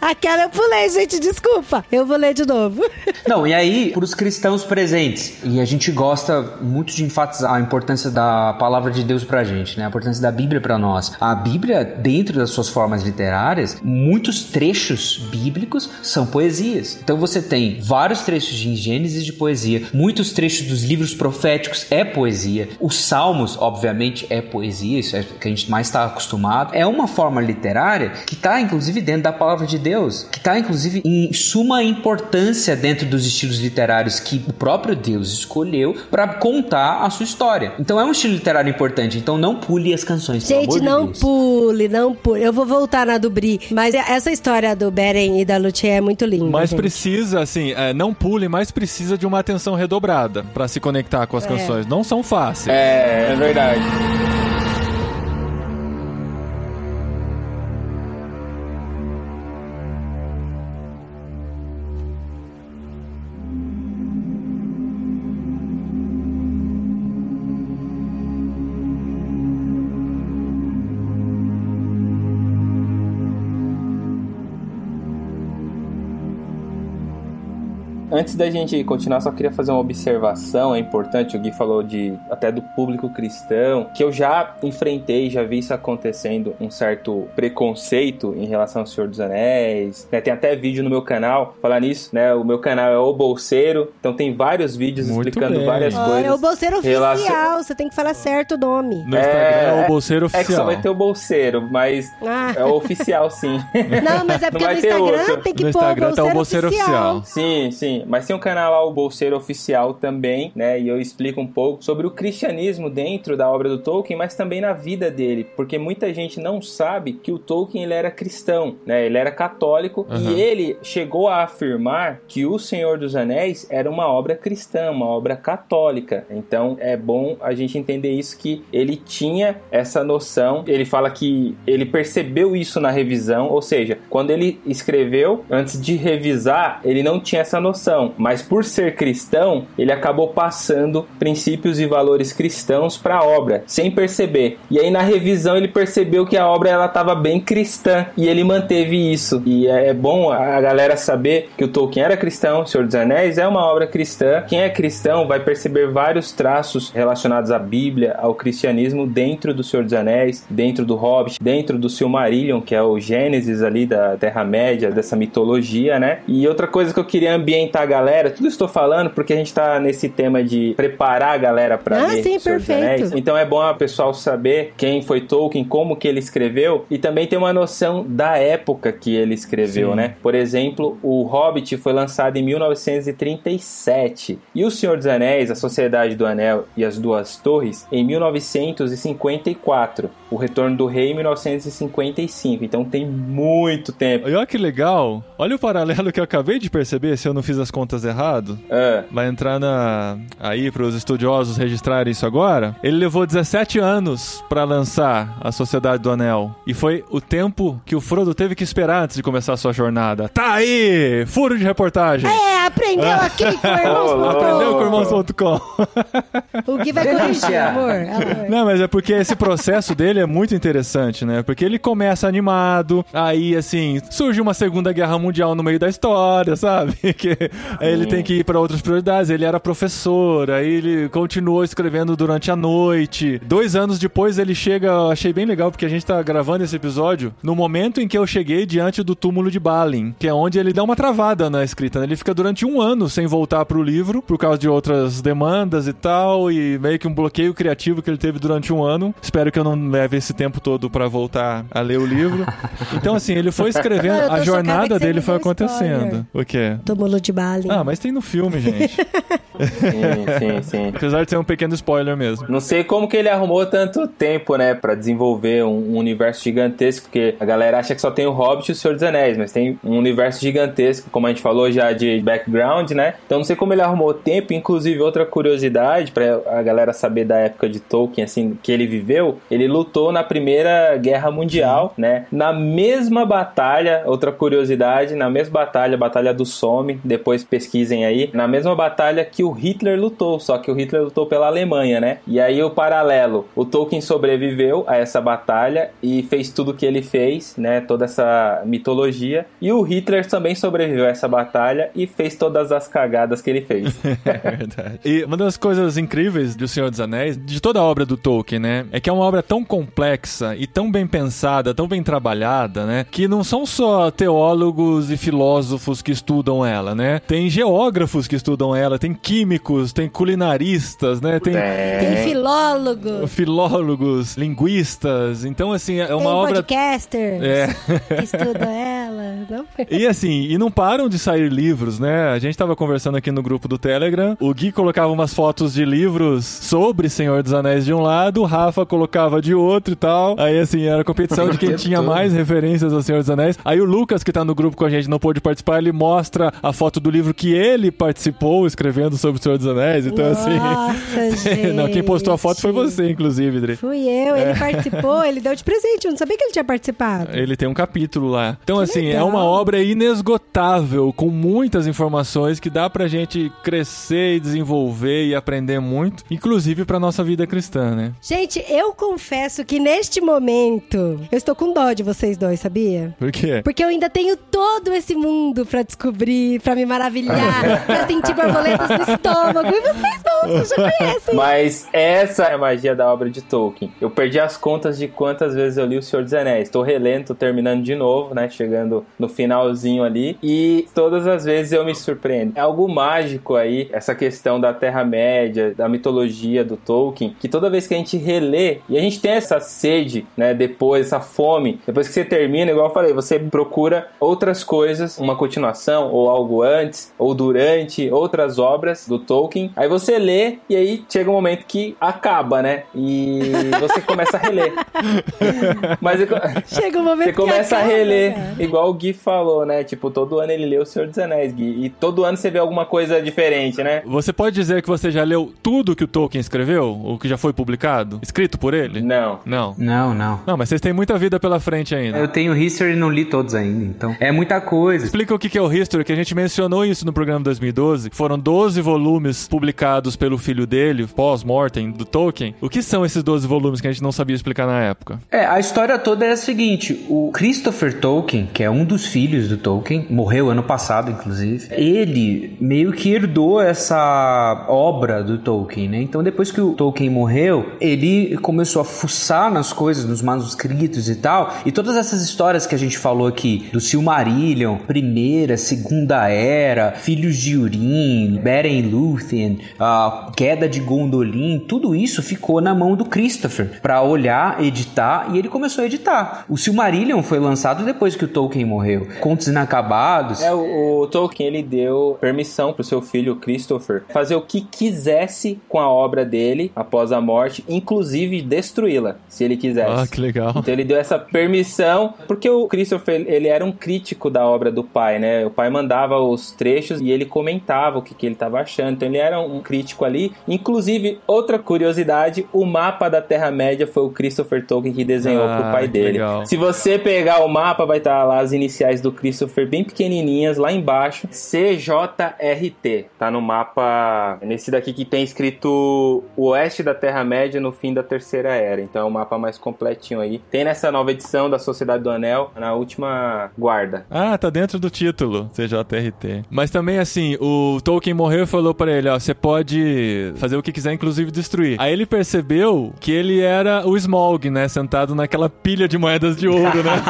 Aquela eu pulei, gente, desculpa. Eu vou ler de novo. Não, e aí, para os cristãos presentes, e a gente gosta muito de enfatizar a importância da palavra de Deus pra gente, né? A importância da Bíblia pra nós. A Bíblia, dentro das suas formas literárias, muitos trechos bíblicos são poesias. Então você tem vários trechos de Gênesis de poesia, muitos trechos dos livros proféticos é poesia. Os Salmos, obviamente, é poesia, isso é o que a gente mais está acostumado. É uma forma literária que está, inclusive, dentro da palavra de Deus, que está, inclusive, em suma importância dentro dos estilos literários que o próprio Deus escolheu para contar a sua história. Então é um estilo literário importante. Então não pule as canções. pelo Gente, de não Deus. pule, não pule. Eu vou voltar na do Bri, mas essa história do Beren e da Lúthien é muito linda. Mas gente. precisa, assim, é, não pule, mas precisa de uma atenção redobrada pra se conectar com as É. canções. Não são fáceis. É, é verdade. Antes da gente continuar, só queria fazer uma observação, é importante, o Gui falou de até do público cristão, que eu já enfrentei, já vi isso acontecendo, um certo preconceito em relação ao Senhor dos Anéis, né? Tem até vídeo no meu canal, falar nisso, né? O meu canal é O Bolseiro, então tem vários vídeos Muito explicando bem. várias coisas. é o bolseiro relacion- oficial, você tem que falar certo o nome. No Instagram é, o bolseiro É que só oficial. vai ter o bolseiro, mas Ah. é o oficial sim. Não, mas é porque no Instagram outro. tem que No pôr Instagram o tá o bolseiro, bolseiro oficial. Sim, sim. Mas tem um canal lá, o Bolseiro Oficial também, né? E eu explico um pouco sobre o cristianismo dentro da obra do Tolkien, mas também na vida dele. Porque muita gente não sabe que o Tolkien ele era cristão, né? Ele era católico Uhum. e ele chegou a afirmar que O Senhor dos Anéis era uma obra cristã, uma obra católica. Então é bom a gente entender isso que ele tinha essa noção. Ele fala que ele percebeu isso na revisão, ou seja, quando ele escreveu, antes de revisar, ele não tinha essa noção, mas por ser cristão, ele acabou passando princípios e valores cristãos para a obra, sem perceber. E aí na revisão ele percebeu que a obra ela estava bem cristã e ele manteve isso. E é é bom a galera saber que o Tolkien era cristão, O Senhor dos Anéis é uma obra cristã. Quem é cristão vai perceber vários traços relacionados à Bíblia, ao cristianismo dentro do Senhor dos Anéis, dentro do Hobbit, dentro do Silmarillion, que é o Gênesis ali da Terra-média, dessa mitologia, né? E outra coisa que eu queria ambientar a galera, tudo estou falando porque a gente tá nesse tema de preparar a galera para Ah, ler sim, O Senhor dos perfeito. Anéis. Então é bom o pessoal saber quem foi Tolkien, como que ele escreveu e também ter uma noção da época que ele escreveu, Sim. né? Por exemplo, o Hobbit foi lançado em 1937 e o Senhor dos Anéis, a Sociedade do Anel e as Duas Torres em 1954. O Retorno do Rei em 1955. Então tem muito tempo. E olha que legal. Olha o paralelo que eu acabei de perceber, se eu não fiz as contas errado. Ah, Vai entrar na aí para os estudiosos registrarem isso agora. Ele levou 17 anos para lançar a Sociedade do Anel e foi o tempo que o Frodo teve que esperar antes de começar a sua jornada. Tá aí, furo de reportagem. É, aprendeu aqui com o irmãos Aprendeu com irmãos.com. O Gui vai corrigir, amor. amor. Não, mas é porque esse processo dele é muito interessante, né? Porque ele começa animado, aí assim, surge uma Segunda Guerra Mundial no meio da história, sabe? Que aí ele tem que ir pra outras prioridades. Ele era professor, aí ele continuou escrevendo durante a noite. Dois anos depois ele chega, eu achei bem legal porque a gente tá gravando esse episódio no momento em que eu cheguei diante do túmulo de Balin, que é onde ele dá uma travada na escrita. né? Ele fica durante um ano sem voltar pro livro por causa de outras demandas e tal, e meio que um bloqueio criativo que ele teve durante um ano. Espero que eu não leve esse tempo todo pra voltar a ler o livro. Então, assim, ele foi escrevendo, a jornada dele foi acontecendo. spoiler. O quê? Túmulo de Balin. Ah, mas tem no filme, gente. sim, sim, sim. Apesar de ser um pequeno spoiler mesmo. Não sei como que ele arrumou tanto tempo, né, Pra desenvolver um, um universo gigantesco, porque a galera acha que só tem o Hobbit e o Senhor dos Anéis, mas tem um universo gigantesco, como a gente falou já de background, né? Então não sei como ele arrumou tempo, inclusive outra curiosidade pra a galera saber da época de Tolkien, assim, que ele viveu, ele lutou na Primeira Guerra Mundial, né? Na mesma batalha, outra curiosidade, na mesma batalha, a Batalha do Somme, depois pesquisem aí, na mesma batalha que o Hitler lutou, só que o Hitler lutou pela Alemanha, né? E aí o paralelo, o Tolkien sobreviveu a essa batalha e fez tudo o que ele fez, né? Toda essa mitologia. E o Hitler também sobreviveu a essa batalha e fez todas as cagadas que ele fez. É verdade. E uma das coisas incríveis do Senhor dos Anéis, de toda a obra do Tolkien, né? É que é uma obra tão complexa e tão bem pensada, tão bem trabalhada, né? Que não são só teólogos e filósofos que estudam ela, né? Tem geógrafos que estudam ela, tem químicos, tem culinaristas, né? Tem Tem filólogo, filólogos, linguistas. Então, assim, é tem uma obra. podcaster É. que estuda ela. Não? E assim, e não param de sair livros, né? A gente tava conversando aqui no grupo do Telegram. O Gui colocava umas fotos de livros sobre Senhor dos Anéis de um lado, o Rafa colocava de outro e tal. Aí, assim, era a competição de quem tinha mais referências ao Senhor dos Anéis. Aí o Lucas, que tá no grupo com a gente, não pôde participar, ele mostra a foto do livro que ele participou escrevendo sobre o Senhor dos Anéis. Então, Nossa, assim. gente. não, quem postou a foto foi você, inclusive, Dri. Fui eu, ele participou, ele deu de presente, eu não sabia que ele tinha participado. Ele tem um capítulo lá. Então, assim, é legal. Uma obra inesgotável, com muitas informações que dá pra gente crescer e desenvolver e aprender muito, inclusive pra nossa vida cristã, né? Gente, eu confesso que neste momento eu estou com dó de vocês dois, sabia? Por quê? Porque eu ainda tenho todo esse mundo pra descobrir, pra me maravilhar, pra sentir borboletas no estômago. E vocês não, vocês já conhecem. Mas essa é a magia da obra de Tolkien. Eu perdi as contas de quantas vezes eu li O Senhor dos Anéis. Tô relendo, tô terminando de novo, né? Chegando no finalzinho ali. E todas as vezes eu me surpreendo. É algo mágico aí, essa questão da Terra-média, da mitologia do Tolkien, que toda vez que a gente relê, e a gente tem essa sede, né? Depois, essa fome, depois que você termina, igual eu falei, você procura outras coisas, uma continuação, ou algo antes, ou durante, outras obras do Tolkien. Aí você lê, e aí chega um momento que acaba, né? E você começa a reler. Mas Chega um momento você começa a acaba, reler, cara. igual o Gui falou, né? Tipo, todo ano ele lê O Senhor dos Anéis, Gui. E todo ano você vê alguma coisa diferente, né? Você pode dizer que você já leu tudo que o Tolkien escreveu? O que já foi publicado? Escrito por ele? Não. Não. Não, não. Não, mas vocês têm muita vida pela frente ainda. Eu tenho History e não li todos ainda, então. É muita coisa. Explica o que que é o History, que a gente mencionou isso no programa 2012. Foram 12 volumes publicados pelo filho dele, pós-mortem, do Tolkien. O que são esses 12 volumes que a gente não sabia explicar na época? É, a história toda é a seguinte: o Christopher Tolkien, que é um dos filhos do Tolkien, morreu ano passado, inclusive. Ele meio que herdou essa obra do Tolkien, né? Então, depois que o Tolkien morreu, ele começou a fuçar nas coisas, nos manuscritos e tal. E todas essas histórias que a gente falou aqui, do Silmarillion, Primeira, Segunda Era, Filhos de Urim, Beren Lúthien, a Queda de Gondolin, tudo isso ficou na mão do Christopher para olhar, editar e ele começou a editar. O Silmarillion foi lançado depois que o Tolkien morreu. Contos inacabados. É, o, o Tolkien, ele deu permissão pro seu filho Christopher fazer o que quisesse com a obra dele após a morte, inclusive destruí-la, se ele quisesse. Ah, que legal. Então ele deu essa permissão, porque o Christopher, ele era um crítico da obra do pai, né? O pai mandava os trechos e ele comentava o que, que ele estava achando. Então ele era um crítico ali. Inclusive, outra curiosidade, o mapa da Terra-média foi o Christopher Tolkien que desenhou Ah, pro pai dele. legal. Se você pegar o mapa, vai estar lá as iniciais do Christopher bem pequenininhas, lá embaixo, CJRT. Tá no mapa, nesse daqui que tem escrito o oeste da Terra-média no fim da Terceira Era. Então é o mapa mais completinho aí. Tem nessa nova edição da Sociedade do Anel, na última guarda. Ah, tá dentro do título, CJRT. Mas também, assim, o Tolkien morreu e falou pra ele, ó, você pode fazer o que quiser, inclusive destruir. Aí ele percebeu que ele era o Smaug, né, sentado naquela pilha de moedas de ouro, né?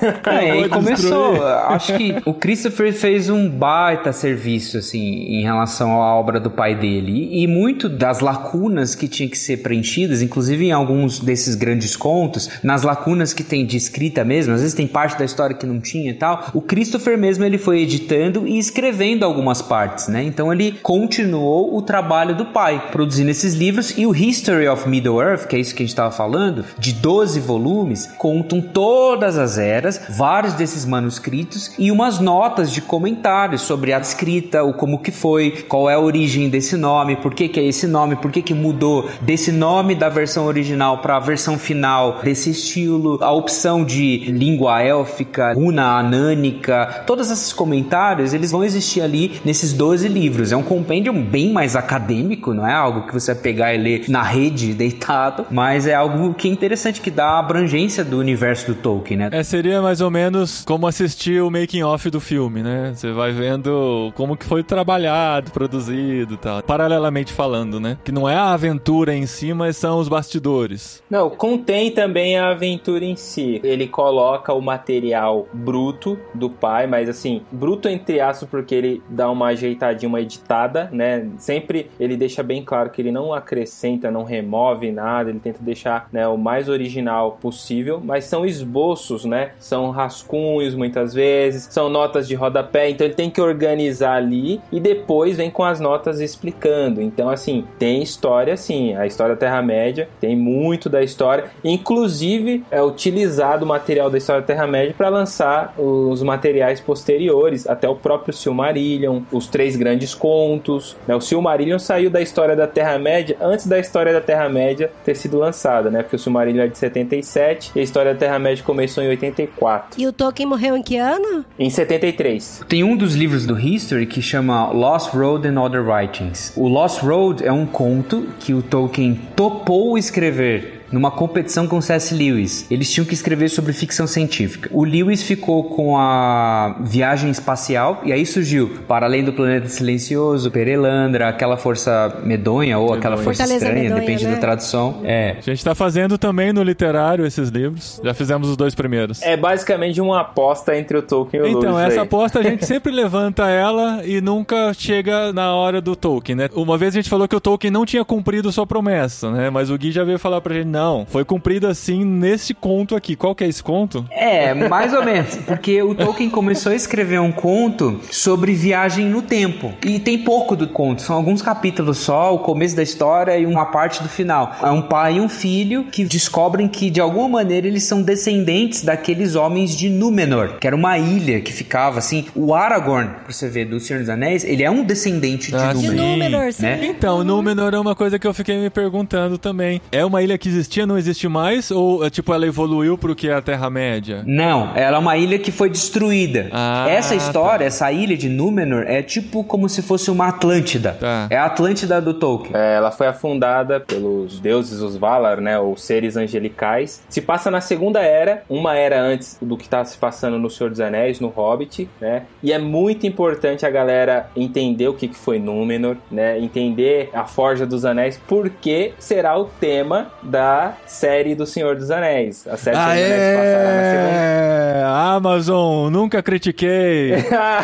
É, e começou. destruir. Acho que o Christopher fez um baita serviço, assim, em relação à obra do pai dele. E, e muito das lacunas que tinham que ser preenchidas, inclusive em alguns desses grandes contos, nas lacunas que tem de escrita mesmo, às vezes tem parte da história que não tinha e tal. O Christopher mesmo ele foi editando e escrevendo algumas partes, né? Então ele continuou o trabalho do pai, produzindo esses livros. E o History of Middle-earth, que é isso que a gente estava falando, de 12 volumes, contam todas as eras, vários desses manuscritos e umas notas de comentários sobre a escrita, o como que foi, qual é a origem desse nome, por que, que é esse nome, por que, que mudou desse nome da versão original para a versão final desse estilo, a opção de língua élfica, runa anânica, todos esses comentários, eles vão existir ali nesses 12 livros. É um compêndio bem mais acadêmico, não é algo que você vai pegar e ler na rede deitado, mas é algo que é interessante que dá a abrangência do universo do Tolkien, né? É, seria mais ou menos como assistir o making off do filme, né? Você vai vendo como que foi trabalhado, produzido tal. Paralelamente falando, né? Que não é a aventura em si, mas são os bastidores. Não, contém também a aventura em si. Ele coloca o material bruto do pai, mas assim, bruto entre aspas, porque ele dá uma ajeitadinha, uma editada, né? Sempre ele deixa bem claro que ele não acrescenta, não remove nada, ele tenta deixar né, o mais original possível, mas são esboços, né? São rascunhos muitas vezes, são notas de rodapé, então ele tem que organizar ali e depois vem com as notas explicando. Então, assim, tem história sim, a história da Terra-média, tem muito da história, inclusive é utilizado o material da história da Terra-média para lançar os materiais posteriores, até o próprio Silmarillion, os três grandes contos. Né? O Silmarillion saiu da história da Terra-média antes da história da Terra-média ter sido lançada, né? Porque o Silmarillion é de 77 e a história da Terra-média começou em 84. 4. E o Tolkien morreu em que ano? Em 73. Tem um dos livros do History que chama Lost Road and Other Writings. O Lost Road é um conto que o Tolkien topou escrever numa competição com C.S. Lewis. Eles tinham que escrever sobre ficção científica. O Lewis ficou com a viagem espacial e aí surgiu Para Além do Planeta Silencioso, Perelandra, aquela força medonha ou aquela força Fortaleza estranha, medonha, depende né? da tradução. É. A gente tá fazendo também no literário esses livros. Já fizemos os dois primeiros. É basicamente uma aposta entre o Tolkien e o Então, Lewis essa aí. aposta a gente sempre levanta ela e nunca chega na hora do Tolkien, né? Uma vez a gente falou que o Tolkien não tinha cumprido sua promessa, né? Mas o Gui já veio falar pra gente, não, foi cumprido assim nesse conto aqui. Qual que é esse conto? É, mais ou menos, porque o Tolkien começou a escrever um conto sobre viagem no tempo. E tem pouco do conto, são alguns capítulos só, o começo da história e uma parte do final. É um pai e um filho que descobrem que de alguma maneira eles são descendentes daqueles homens de Númenor, que era uma ilha que ficava assim. O Aragorn, pra você ver, do Senhor dos Anéis, ele é um descendente de Ah, De Númenor. sim. Númenor, sim. né? Então, Númenor é uma coisa que eu fiquei me perguntando também. É uma ilha que existia, não existe mais? Ou, é, tipo, ela evoluiu pro que é a Terra-média? Não, ela é uma ilha que foi destruída. Ah, essa história, tá. essa ilha de Númenor, é tipo como se fosse uma Atlântida. Tá. É a Atlântida do Tolkien. É, ela foi afundada pelos deuses, os Valar, né, ou seres angelicais. Se passa na Segunda Era, uma era antes do que está se passando no Senhor dos Anéis, no Hobbit, né? E é muito importante a galera entender o que, que foi Númenor, né? Entender a Forja dos Anéis, porque será o tema da série do Senhor dos Anéis. A série do Senhor dos Anéis passará na segunda é... Amazon, nunca critiquei.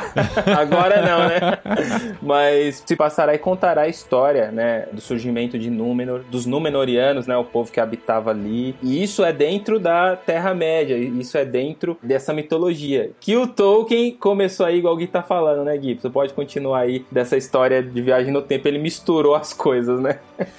Agora não, né? Mas se passará e contará a história, né, do surgimento de Númenor, dos Númenorianos, né, o povo que habitava ali. E isso é dentro da Terra-média, isso é dentro dessa mitologia. Que o Tolkien começou aí, igual o Gui tá falando, né, Gui? Você pode continuar aí dessa história de viagem no tempo, ele misturou as coisas, né?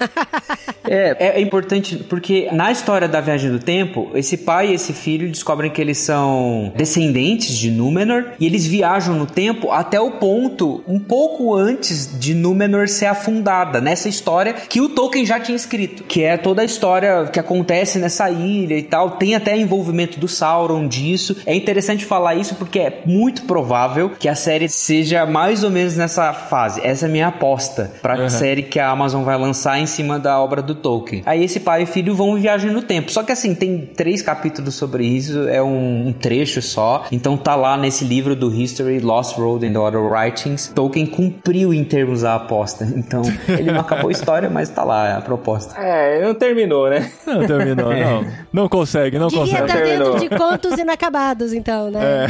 É, é importante porque na história da viagem do tempo, esse pai e esse filho descobrem que eles são descendentes de Númenor e eles viajam no tempo até o ponto um pouco antes de Númenor ser afundada, nessa história que o Tolkien já tinha escrito, que é toda a história que acontece nessa ilha e tal, tem até envolvimento do Sauron disso. É interessante falar isso porque é muito provável que a série seja mais ou menos nessa fase. Essa é a minha aposta para a série que a Amazon vai lançar em cima da obra do Tolkien. Aí esse pai e filho vão em viagem no tempo. Só que assim, tem três capítulos sobre isso, é um, um trecho só. Então tá lá nesse livro do History, Lost Road and Other Writings. Tolkien cumpriu em termos a aposta. Então ele não acabou a história, mas tá lá a proposta. É, não terminou, né? Não terminou, não. Não consegue, não Devia consegue. estar Terminou. dentro de contos inacabados, então, né?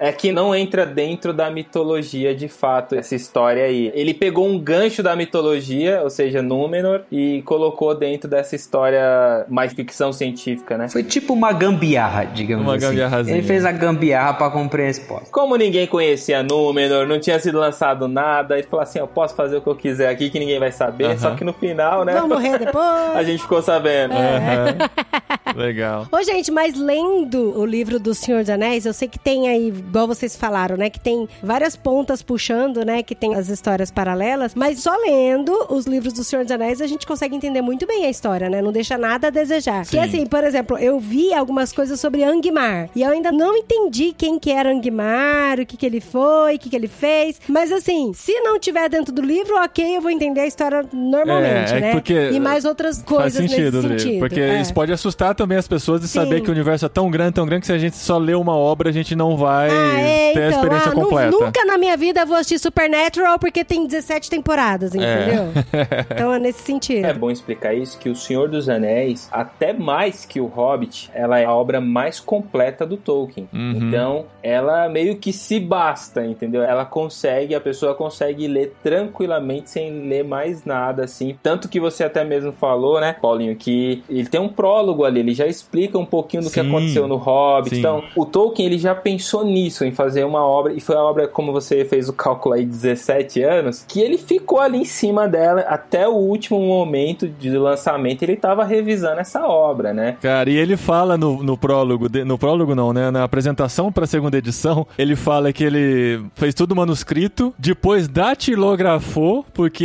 É que não entra dentro da mitologia de fato essa história aí. Ele pegou um gancho da mitologia, ou seja, Númenor, e colocou dentro dessa história mais ficção científica, né? Foi tipo uma gambiarra, digamos Uma assim. gambiarrazinha. Ele fez a gambiarra pra cumprir a resposta. Como ninguém conhecia Númenor, não tinha sido lançado nada, ele falou assim: eu posso fazer o que eu quiser aqui que ninguém vai saber. Aham. Só que no final, né? Vão morrer depois. A gente ficou sabendo. Aham. Legal. Ô, gente, mas lendo o livro do Senhor dos Anéis, eu sei que tem aí, igual vocês falaram, né? Que tem várias pontas puxando, né? Que tem as histórias paralelas. Mas só lendo os livros do Senhor dos Anéis, a gente consegue entender muito bem a história, né? Não deixa nada a desejar. Sim. Que assim, por exemplo, eu vi algumas coisas sobre Angmar. E eu ainda não entendi quem que era Angmar, o que que ele foi, o que que ele fez. Mas assim, se não tiver dentro do livro, ok, eu vou entender a história normalmente, É, é né? porque e mais outras coisas Faz sentido, nesse sentido. Porque É. isso pode assustar também as pessoas de Sim. saber que o universo é tão grande, tão grande, que se a gente só lê uma obra, a gente não vai Ah, é, ter a então. experiência Ah, completa. nunca na minha vida vou assistir Supernatural porque tem 17 temporadas, entendeu? É. Então é nesse sentido. É bom explicar isso, que o Senhor dos Anéis, até mais que o Hobbit, ela é a obra mais completa do Tolkien. Uhum. Então, ela meio que se basta, entendeu? Ela consegue, a pessoa consegue ler tranquilamente sem ler mais nada, assim. Tanto que você até mesmo falou, né, Paulinho, que ele tem um prólogo ali, ele já explica um pouquinho do que Sim. aconteceu no Hobbit. Sim. Então, o Tolkien, ele já pensou nisso, em fazer uma obra, e foi a obra, como você fez o cálculo aí, 17 anos, que ele ficou ali em cima dela até o último momento de lançamento, ele tava revisando essa obra, né? Cara, e ele fala no, no prólogo, de- no prólogo não, né? Na apresentação pra segunda edição, ele fala que ele fez tudo manuscrito, depois datilografou, porque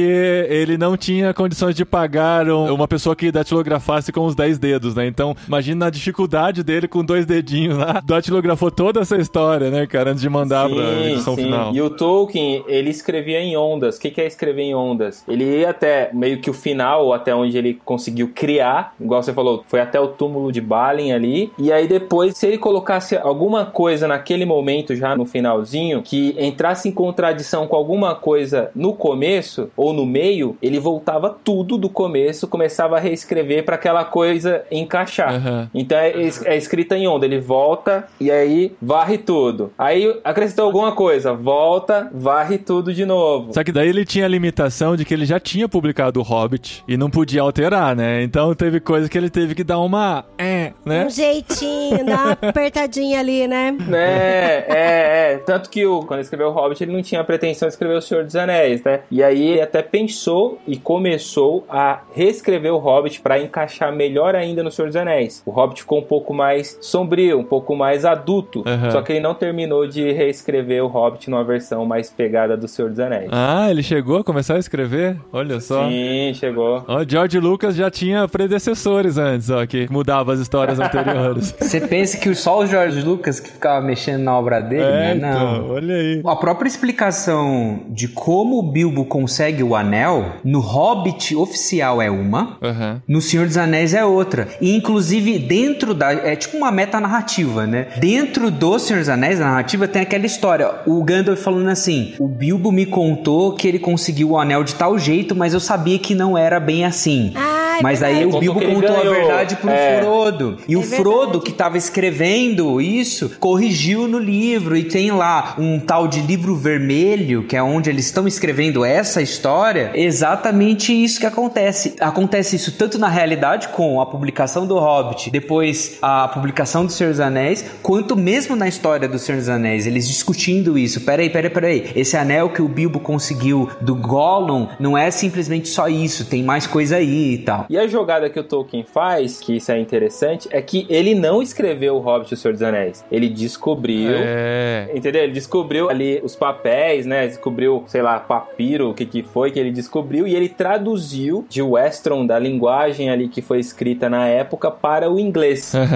ele não tinha condições de pagar um- uma pessoa que datilografasse com os 10 dedos, né? Então, imagina a dificuldade dele com dois dedinhos lá. Datilografou toda essa história, né, cara, antes de mandar pra edição final. E o Tolkien, ele escrevia em ondas. O que que é escrever em ondas? Ele ia até meio que o final, até onde ele conseguiu criar, igual você falou, foi até o túmulo de Balin ali. E aí depois, se ele colocasse alguma coisa naquele momento, já no finalzinho, que entrasse em contradição com alguma coisa no começo ou no meio, ele voltava tudo do começo, começava a reescrever para aquela coisa encaixar. Aham. Então é, é escrita em onda, ele volta e aí varre tudo. Aí acrescentou alguma coisa, volta, varre tudo de novo. Só que daí ele tinha a limitação de que ele já tinha publicado o Hobbit e não podia alterar, né? Então teve coisa que ele teve que dar uma. É, né? Um jeitinho, dá uma apertadinha ali, né? É, é, é. Tanto que o, quando ele escreveu o Hobbit, ele não tinha a pretensão de escrever o Senhor dos Anéis, né? E aí ele até pensou e começou a reescrever o Hobbit para encaixar melhor ainda no Senhor dos Anéis. O Hobbit ficou um pouco mais sombrio, um pouco mais adulto. Aham. Só que ele não terminou de reescrever o Hobbit numa versão mais pegada do Senhor dos Anéis. Ah, ele chegou a começar a escrever? Olha só. Sim, chegou. Ó, George Lucas já tinha predecessores antes, ó, que mudava as histórias anteriores. Você pensa que só o George Lucas que ficava mexendo na obra dele, é, né? então, Não. olha aí. A própria explicação de como o Bilbo consegue o anel, no Hobbit oficial é uma, Aham. no Senhor dos Anéis é outra. E inclusive dentro da. É tipo uma metanarrativa, né? Dentro do Senhor dos Anéis, a narrativa tem aquela história. O Gandalf falando assim: o Bilbo me contou que ele conseguiu o anel de tal jeito, mas eu sabia que não era bem assim. Ah, é Mas aí verdade. o Bilbo Contou a verdade pro É. Frodo. E É o Frodo, verdade. que tava escrevendo isso, corrigiu no livro. E tem lá um tal de livro vermelho, que é onde eles estão escrevendo essa história. Exatamente isso que acontece. Acontece isso tanto na realidade, com a publicação do Hobbit, depois a publicação do Senhor dos Anéis, quanto mesmo na história do Senhor dos Anéis. Eles discutindo isso. Peraí, peraí, peraí. Esse anel que o Bilbo conseguiu do Gollum não é simplesmente só isso, tem mais coisa aí e tal. E a jogada que o Tolkien faz, que isso é interessante, é que ele não escreveu o Hobbit e o Senhor dos Anéis. Ele descobriu. É. Entendeu? Ele descobriu ali os papéis, né? Descobriu, sei lá, papiro, o que que foi que ele descobriu e ele traduziu de Westron, da linguagem ali que foi escrita na época, para o inglês.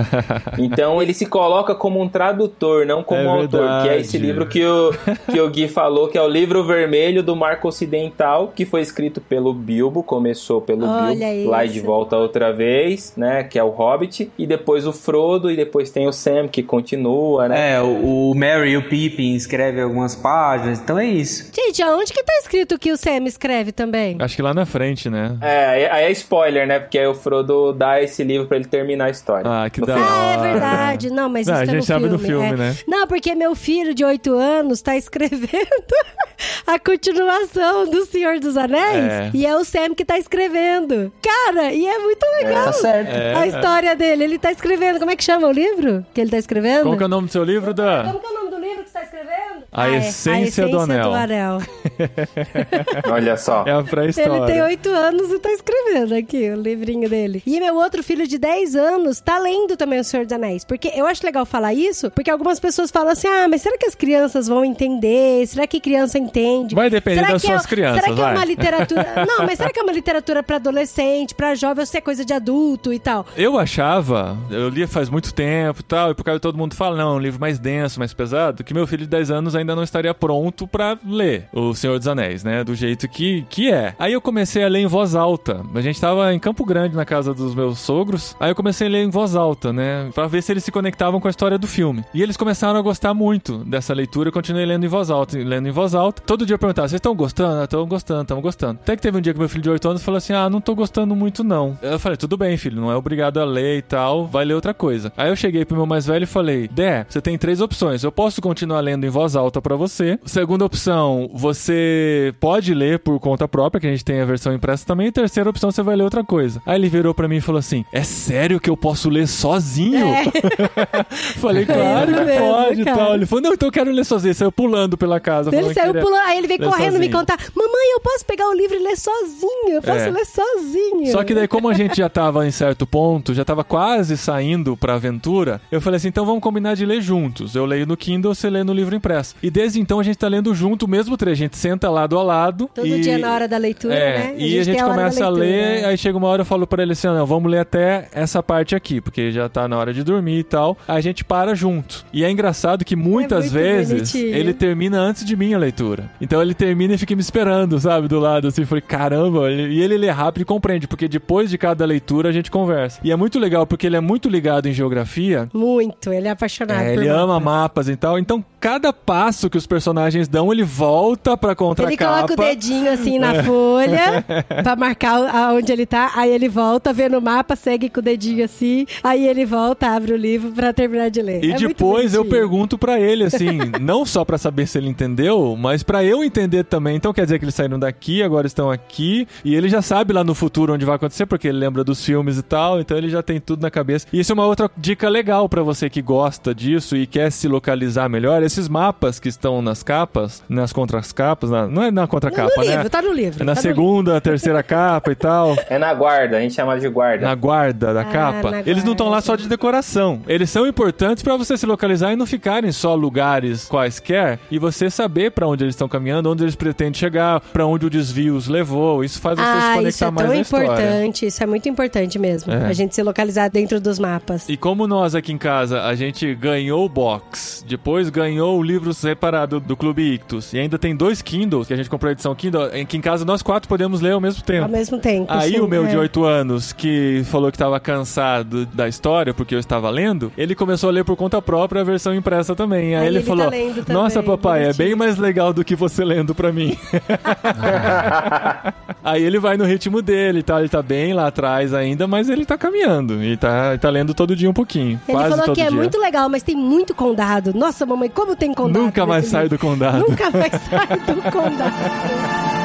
Então ele se coloca como um tradutor, não como É um autor, que é esse livro que o, que o Gui falou, que é o livro vermelho do Marco Ocidental, que foi escrito pelo Bilbo, começou pelo Olha Bilbo, lá e de volta outra vez, né? Que é o Hobbit, e depois o Frodo, e depois tem o Sam, que continua, né? É, o, o Mary e o Pippin escreve algumas páginas, então é isso. Gente, aonde que tá escrito que o Sam escreve também? Acho que lá na frente, né? É, aí- é spoiler, né? Porque aí o Frodo dá esse livro pra ele terminar a história. Ah, que da. Ah, é verdade. Não, mas Não, isso a tá gente no sabe filme. do filme, é. né? Não, porque meu filho de 8 anos tá escrevendo a continuação do Senhor dos Anéis É. e é o Sam que tá escrevendo. Cara, e é muito legal. Tá certo. É. A história dele, ele tá escrevendo. Como é que chama o livro que ele tá escrevendo? Como que é o nome do seu livro, Dan? Como que é o nome do livro que você tá escrevendo? A Ah, é. Essência do Anel. Anel. Olha só. É a pré-história. Ele tem 8 anos e tá escrevendo aqui o livrinho dele. E meu outro filho de 10 anos tá lendo também O Senhor dos Anéis. Porque eu acho legal falar isso, porque algumas pessoas falam assim: ah, mas será que as crianças vão entender? Será que criança entende? Vai depender Será das é- suas crianças, Será que vai. é uma literatura. Não, mas será que é uma literatura pra adolescente, pra jovem, ou se é coisa de adulto e tal? Eu achava, eu li faz muito tempo e tal, e por causa de todo mundo fala, não, é um livro mais denso, mais pesado, que meu filho de 10 anos ainda não estaria pronto pra ler O Senhor dos Anéis, né? Do jeito que, que é. Aí eu comecei a ler em voz alta. A gente tava em Campo Grande, na casa dos meus sogros, aí eu comecei a ler em voz alta, né? Pra ver se eles se conectavam com a história do filme. E eles começaram a gostar muito dessa leitura, eu continuei lendo em voz alta, lendo em voz alta. Todo dia eu perguntava, vocês estão gostando? Estão gostando, estão gostando. Até que teve um dia que meu filho de 8 anos falou assim, ah, não tô gostando muito não. Eu falei, tudo bem, filho, não é obrigado a ler e tal, vai ler outra coisa. Aí eu cheguei pro meu mais velho e falei, Dé, você tem três opções. Eu posso continuar lendo em voz alta pra você. Segunda opção, você pode ler por conta própria, que a gente tem a versão impressa também. E terceira opção, você vai ler outra coisa. Aí ele virou pra mim e falou assim, é sério que eu posso ler sozinho? falei, claro É que pode e tal. Ele falou, não, então eu quero ler sozinho. Saiu pulando pela casa. Ele saiu pulando, aí ele veio correndo me sozinho. contar: Mamãe, eu posso pegar o livro e ler sozinho. Eu posso É. ler sozinho. Só que daí, como a gente já tava em certo ponto, já tava quase saindo pra aventura, eu falei assim: então vamos combinar de ler juntos. Eu leio no Kindle, você lê no livro impresso. E desde então a gente tá lendo junto o mesmo trecho. A gente senta lado a lado. Todo e... dia na hora da leitura, É, né? e a gente, hora da começa a leitura, ler, né? aí chega uma hora eu falo pra ele assim, "Ah, não, vamos ler até essa parte aqui, porque já tá na hora de dormir e tal. Aí a gente para junto. E é engraçado que muitas muito vezes bonitinho. ele termina antes de mim a leitura. Então ele termina e fica me esperando, sabe, do lado assim, falei, caramba, e ele lê rápido e compreende, porque depois de cada leitura a gente conversa. E é muito legal porque ele é muito ligado em geografia, Muito, ele é apaixonado é, ele ama mapas e tal. Então, cada passo que os personagens dão, ele volta pra Ele contracapa. coloca o dedinho assim É. na folha pra marcar aonde ele tá. Aí ele volta, vê no mapa, segue com o dedinho assim. Aí ele volta, abre o livro pra terminar de ler. E É depois eu pergunto pra ele, assim, não só pra saber se ele entendeu, mas pra eu entender também. Então quer dizer que eles saíram daqui, agora estão aqui, e ele já sabe lá no futuro onde vai acontecer, porque ele lembra dos filmes e tal, então ele já tem tudo na cabeça. E isso é uma outra dica legal pra você que gosta disso e quer se localizar melhor. Esses mapas que estão nas capas, nas contracapas, na, não é na contracapa, No né? livro, tá no livro. É na tá no livro. segunda, terceira capa e tal. É na guarda, a gente chama de guarda. Na guarda da Ah, capa. Eles não estão lá só de decoração. Eles são importantes pra você se localizar e não ficarem só lugares quaisquer e você saber pra onde eles estão caminhando, onde eles pretendem chegar, pra onde o desvio os levou. Isso faz você se Ah, conectar isso é mais tão na história. importante. Isso é muito importante mesmo. É. A gente se localizar dentro dos mapas. E como nós aqui em casa, a gente ganhou o box, depois ganhou o livro separado do Clube Ictus, e ainda tem dois Kindles, que a gente comprou a edição Kindle, em que em casa nós quatro podemos ler ao mesmo tempo. Ao mesmo tempo. Aí sim, o meu é. de 8 anos, que falou que estava cansado da história, porque eu estava lendo, ele começou a ler por conta própria a versão impressa também. Aí, Aí ele, ele falou: tá lendo também, Nossa, papai, é bonitinho." bem mais legal do que você lendo pra mim. Aí ele vai no ritmo dele, tá? Ele tá bem lá atrás ainda, mas ele tá caminhando. E tá, tá lendo todo dia um pouquinho. Ele quase falou todo que é dia. muito legal, mas tem muito condado. Nossa, mamãe, como tem condado? Nunca mais sai do condado. Nunca mais sai do condado.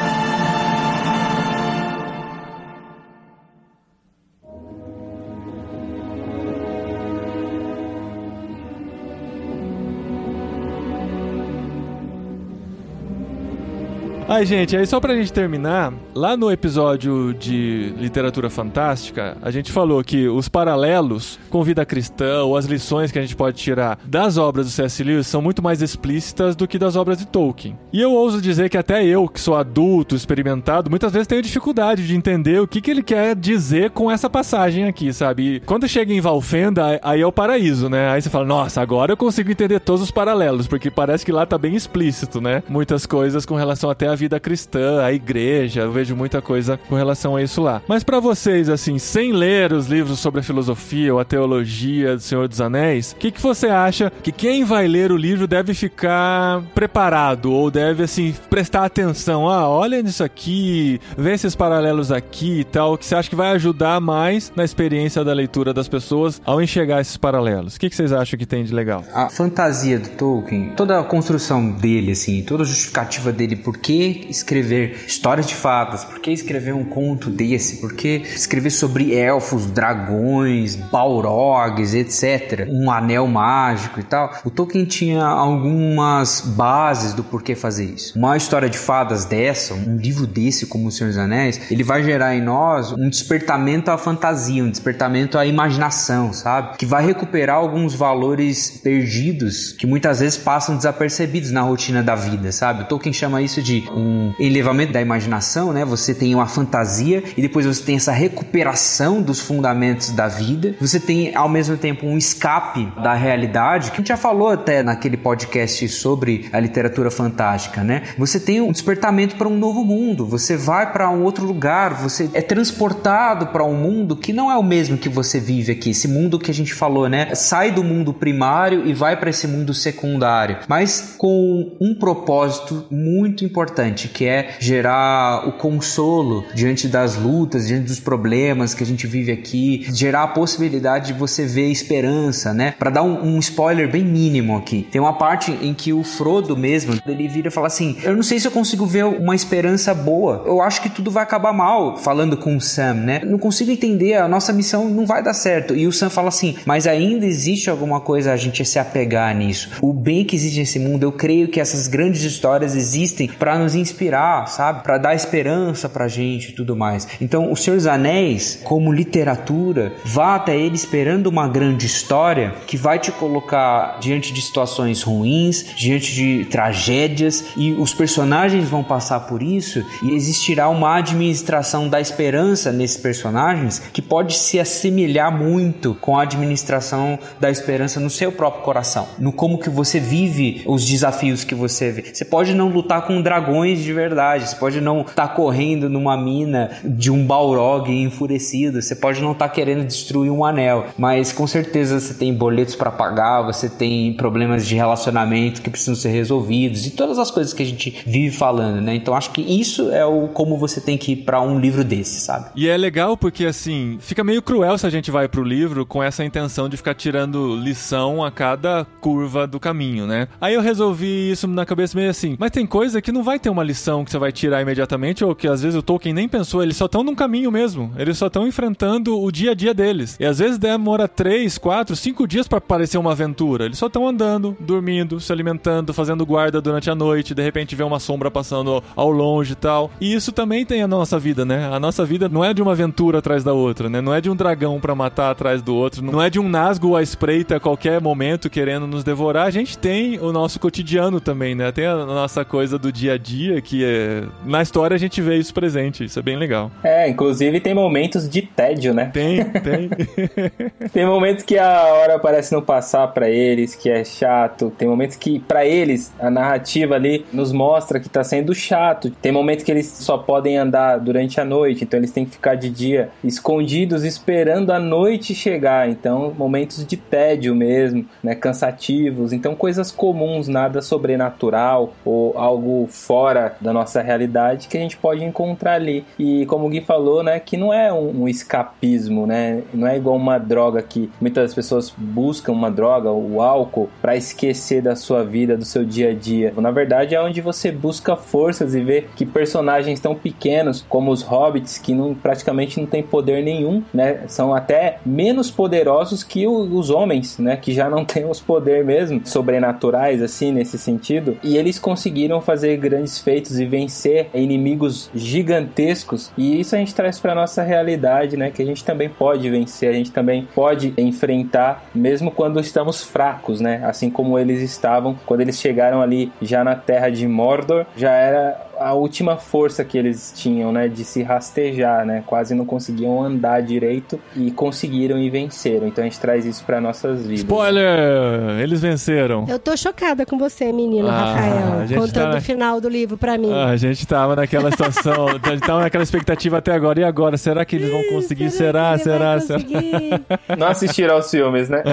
Ai, gente, aí só pra gente terminar, lá no episódio de literatura fantástica, a gente falou que os paralelos com vida cristã ou as lições que a gente pode tirar das obras do C.S. Lewis são muito mais explícitas do que das obras de Tolkien. E eu ouso dizer que até eu, que sou adulto, experimentado, muitas vezes tenho dificuldade de entender o que, que ele quer dizer com essa passagem aqui, sabe? E quando chega em Valfenda, aí é o paraíso, né? Aí você fala, nossa, agora eu consigo entender todos os paralelos, porque parece que lá tá bem explícito, né? Muitas coisas com relação até à vida cristã, à igreja, eu vejo muita coisa com relação a isso lá. Mas pra vocês, assim, sem ler os livros sobre a filosofia ou a teologia do Senhor dos Anéis, o que, que você acha que quem vai ler o livro deve ficar preparado ou deve, assim, prestar atenção? Ah, olha nisso aqui, vê esses paralelos aqui e tal, que você acha que vai ajudar mais na experiência da leitura das pessoas ao enxergar esses paralelos? O que, que vocês acham que tem de legal? A fantasia do Tolkien, toda a construção dele, assim, toda a justificativa dele, por que escrever histórias de fadas, por que escrever um conto desse, por que escrever sobre elfos, dragões, balrogs, etc., um anel mágico e tal. O Tolkien tinha algumas bases do porquê fazer isso. Uma história de fadas dessa, um livro desse como O Senhor dos Anéis, ele vai gerar em nós um despertamento à fantasia, um despertamento à imaginação, sabe? Que vai recuperar alguns valores perdidos que muitas vezes passam desapercebidos na rotina da vida, sabe? O Tolkien chama isso de um elevamento da imaginação, né? Você tem uma fantasia e depois você tem essa recuperação dos fundamentos da vida. Você tem ao mesmo tempo um escape da realidade, que a gente já falou até naquele podcast sobre a literatura fantástica, né? Você tem um despertamento para um novo mundo, você vai para um outro lugar, você é transportado para um mundo que não é o mesmo que você vive aqui, esse mundo que a gente falou, né? Sai do mundo primário e vai para esse mundo secundário, mas com um propósito muito importante, que é gerar o consolo diante das lutas, diante dos problemas que a gente vive aqui, gerar a possibilidade de você ver esperança, né? Para dar um, um spoiler bem mínimo aqui, tem uma parte em que o Frodo mesmo, ele vira e fala assim: "Eu não sei se eu consigo ver uma esperança boa. Eu acho que tudo vai acabar mal", falando com o Sam, né? Não consigo entender, a nossa missão não vai dar certo. E o Sam fala assim: "Mas ainda existe alguma coisa a gente se apegar nisso. O bem que existe nesse mundo, eu creio que essas grandes histórias existem para nos inspirar, sabe? Para dar esperança pra gente e tudo mais. Então, O Senhor dos Anéis, como literatura, vá até ele esperando uma grande história que vai te colocar diante de situações ruins, diante de tragédias e os personagens vão passar por isso e existirá uma administração da esperança nesses personagens que pode se assemelhar muito com a administração da esperança no seu próprio coração, no como que você vive os desafios que você vê. Você pode não lutar com dragões de verdade, você pode não estar tá correndo numa mina de um Balrog enfurecido, você pode não estar tá querendo destruir um anel, mas com certeza você tem boletos para pagar, você tem problemas de relacionamento que precisam ser resolvidos e todas as coisas que a gente vive falando, né? Então acho que isso é o como você tem que ir para um livro desse, sabe? E é legal porque assim, fica meio cruel se a gente vai pro livro com essa intenção de ficar tirando lição a cada curva do caminho, né? Aí eu resolvi isso na cabeça meio assim, mas tem coisa que não vai ter uma lição que você vai tirar imediatamente ou que às vezes o Tolkien nem pensou, eles só estão num caminho mesmo. Eles só estão enfrentando o dia a dia deles. E às vezes demora três, quatro, cinco dias para parecer uma aventura. Eles só estão andando, dormindo, se alimentando, fazendo guarda durante a noite, de repente vê uma sombra passando ao longe e tal. E isso também tem a nossa vida, né? A nossa vida não é de uma aventura atrás da outra, né? Não é de um dragão para matar atrás do outro, não é de um nasgo à espreita a qualquer momento querendo nos devorar. A gente tem o nosso cotidiano também, né? Tem a nossa coisa do dia a dia que é... na história a gente vê isso presente. Isso é bem legal. É, inclusive tem momentos de tédio, né? Tem, tem. tem momentos que a hora parece não passar para eles, que é chato. Tem momentos que para eles a narrativa ali nos mostra que tá sendo chato. Tem momentos que eles só podem andar durante a noite, então eles têm que ficar de dia escondidos esperando a noite chegar. Então, momentos de tédio mesmo, né, cansativos. Então, coisas comuns, nada sobrenatural ou algo fora da nossa realidade que a gente pode encontrar ali. E como o Gui falou, né, que não é um, um escapismo, né? Não é igual uma droga que muitas pessoas buscam uma droga, o álcool, para esquecer da sua vida, do seu dia a dia. Na verdade, é onde você busca forças e vê que personagens tão pequenos como os hobbits, que não, praticamente não tem poder nenhum, né? São até menos poderosos que o, os homens, né? Que já não têm os poderes mesmo sobrenaturais, assim, nesse sentido. E eles conseguiram fazer grandes feitos e vencer inimigos gigantescos. E isso a gente traz para nossa realidade, né? Que a gente também pode vencer, a gente também pode enfrentar, mesmo quando estamos fracos, né? Assim como eles estavam quando eles chegaram ali já na terra de Mordor, já era a última força que eles tinham, né, de se rastejar, né, quase não conseguiam andar direito e conseguiram e venceram. Então a gente traz isso para nossas vidas. Spoiler! Eles venceram. Eu tô chocada com você, menino Ah, Rafael, contando tá- o final do livro pra mim. Ah, a gente tava naquela situação, a gente tava naquela expectativa até agora. E agora? Será que eles vão conseguir? Será? Será? Será? conseguir? Não assistiram aos filmes, né?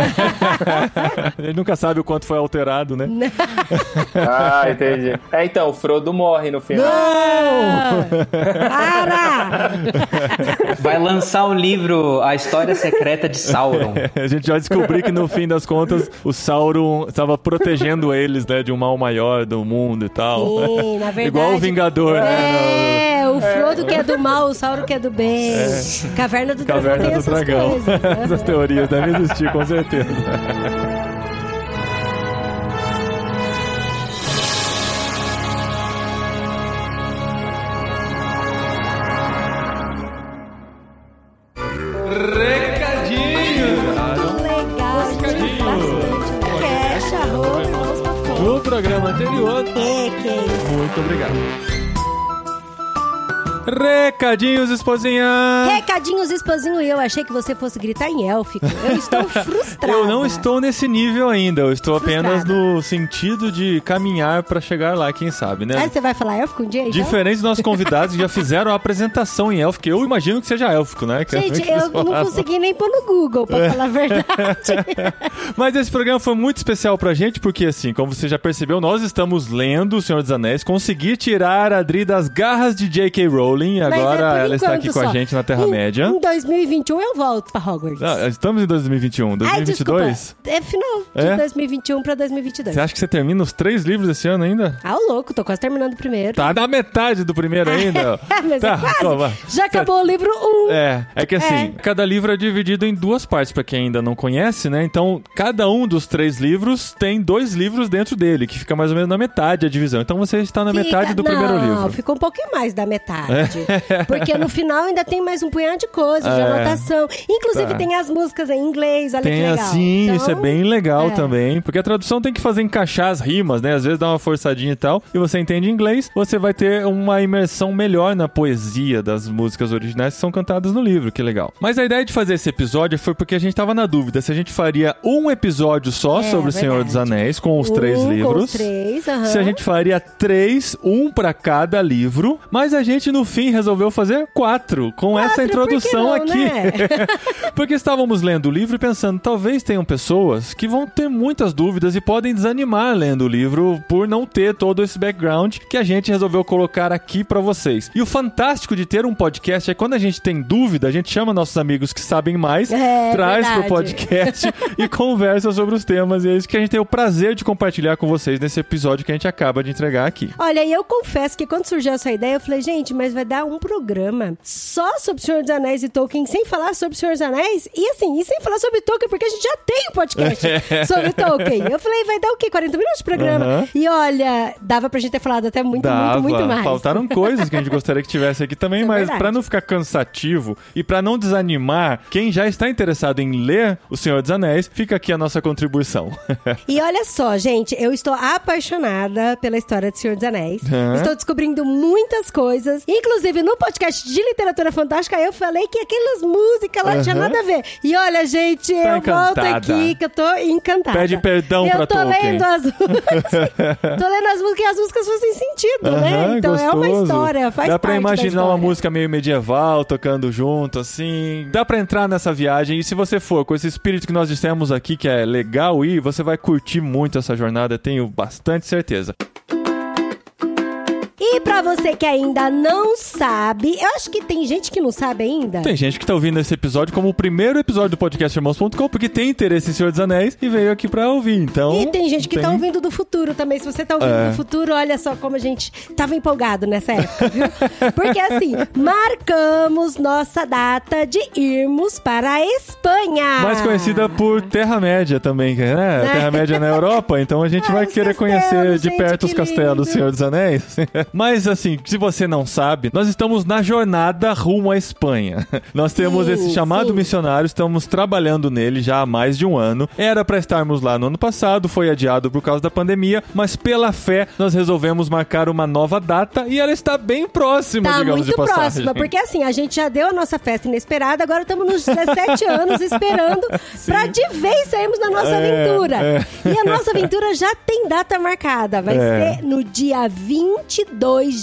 Ele nunca sabe o quanto foi alterado, né? Ah, entendi. É, então, o Frodo morre no final. Ah, Para! Vai lançar o livro A História Secreta de Sauron. A gente já descobriu que no fim das contas o Sauron estava protegendo eles, né, de um mal maior do mundo e tal. Sim, na verdade. Igual o Vingador, né? É, o Frodo que é do mal, o Sauron que é do bem. Caverna do Caverna Dragão. tem do essas Dragão. coisas. Essas teorias devem existir, com certeza. Recadinhos, esposinha! Recadinhos, esposinho, eu achei que você fosse gritar em élfico. Eu estou frustrada. Eu não estou nesse nível ainda, eu estou apenas Frustrada. no sentido de caminhar pra chegar lá, quem sabe, né? Aí você vai falar élfico um dia, então? Diferente dos nossos convidados que já fizeram a apresentação em élfico, eu imagino que seja élfico, né? Que é Gente, eles eu não consegui nem pôr no Google, pra falar a verdade. Mas esse programa foi muito especial pra gente, porque assim, como você já percebeu, nós estamos lendo O Senhor dos Anéis, consegui tirar a Adri das garras de J.K. Rowling. Rowling, Mas é agora por ela está aqui enquanto com a só. gente na Em- Terra-média. Em 2021 eu volto pra Hogwarts. Ah, estamos em 2021. Ai, 2022? desculpa. É final de É? 2021 pra 2022. Você acha que você termina os três livros esse ano ainda? Ah, o louco, tô quase terminando o primeiro. Tá na metade do primeiro ainda. Mas tá, é quase. Já acabou o livro 1. É, é que assim, É. cada livro é dividido em duas partes, pra quem ainda não conhece, né? Então, cada um dos três livros tem dois livros dentro dele, que fica mais ou menos na metade a divisão. Então você está na metade do não, primeiro livro. ficou um pouquinho mais da metade. Porque no final ainda tem mais um punhado de coisas, de É. anotação. Inclusive Tá. tem as músicas em inglês, olha Tem que legal. assim, Então, isso é bem legal é. também, porque a tradução tem que fazer encaixar as rimas, né? Às vezes dá uma forçadinha e tal, e você entende inglês, você vai ter uma imersão melhor na poesia das músicas originais que são cantadas no livro, que legal. Mas a ideia de fazer esse episódio foi porque a gente tava na dúvida se a gente faria um episódio só É, sobre o Senhor dos Anéis, com os Um três com livros. os três, aham. Se a gente faria três, um pra cada livro, mas a gente no fim resolveu fazer quatro, com essa Quatro, introdução por não, aqui. né? Porque estávamos lendo o livro e pensando, talvez tenham pessoas que vão ter muitas dúvidas e podem desanimar lendo o livro por não ter todo esse background que a gente resolveu colocar aqui pra vocês. E o fantástico de ter um podcast é quando a gente tem dúvida, a gente chama nossos amigos que sabem mais, É, traz pro verdade. podcast e conversa sobre os temas. E é isso que a gente tem o prazer de compartilhar com vocês nesse episódio que a gente acaba de entregar aqui. Olha, e eu confesso que quando surgiu essa ideia, eu falei, gente, mas vai dar um programa só sobre o Senhor dos Anéis e Tolkien, sem falar sobre o Senhor dos Anéis, e assim, e sem falar sobre Tolkien, porque a gente já tem um podcast sobre Tolkien. Eu falei, vai dar o quê? 40 minutos de programa? Aham. E olha, dava pra gente ter falado até muito, Dava, muito, muito mais. faltaram coisas que a gente gostaria que tivesse aqui também, é mas verdade. pra não ficar cansativo e pra não desanimar quem já está interessado em ler O Senhor dos Anéis, fica aqui a nossa contribuição. E olha só, gente, eu estou apaixonada pela história do Senhor dos Anéis. Hã? Estou descobrindo muitas coisas. Inclusive, no podcast de literatura fantástica, eu falei que aquelas músicas lá tinha Aham. nada a ver. E olha, gente, Tá eu volto encantada. aqui que eu tô encantada. Pede perdão eu pra tô Tolkien. lendo as Tô lendo as músicas e as músicas fazem sentido, né? Aham, Então é uma gostoso. história, faz Dá pra imaginar uma música meio medieval tocando junto, assim. Dá pra entrar nessa viagem. E se você for com esse espírito que nós dissemos aqui, que é legal ir, você vai curtir muito essa jornada, tenho bastante certeza. E pra você que ainda não sabe, eu acho que tem gente que não sabe ainda. Tem gente que tá ouvindo esse episódio como o primeiro episódio do podcast Irmãos.com, porque tem interesse em Senhor dos Anéis e veio aqui pra ouvir. Então. E tem gente que tá ouvindo do futuro também. Se você tá ouvindo É. do futuro, olha só como a gente tava empolgado nessa época, viu? Porque assim, marcamos nossa data de irmos para a Espanha. Mais conhecida por Terra-média também, né? Terra-média na Europa, então a gente Ah, vai os querer castelos, conhecer de gente, perto os que castelos do. Senhor dos Anéis. Mas assim, se você não sabe, nós estamos na jornada rumo à Espanha. Nós temos Sim, esse chamado sim. missionário, estamos trabalhando nele já há mais de um ano. Era pra estarmos lá no ano passado, foi adiado por causa da pandemia, mas pela fé nós resolvemos marcar uma nova data e ela está bem próxima, Tá digamos muito próxima, porque assim, a gente já deu a nossa festa inesperada, agora estamos nos 17 anos esperando pra de vez sairmos na nossa É, aventura. é. E a nossa aventura já tem data marcada, vai É. ser no dia 22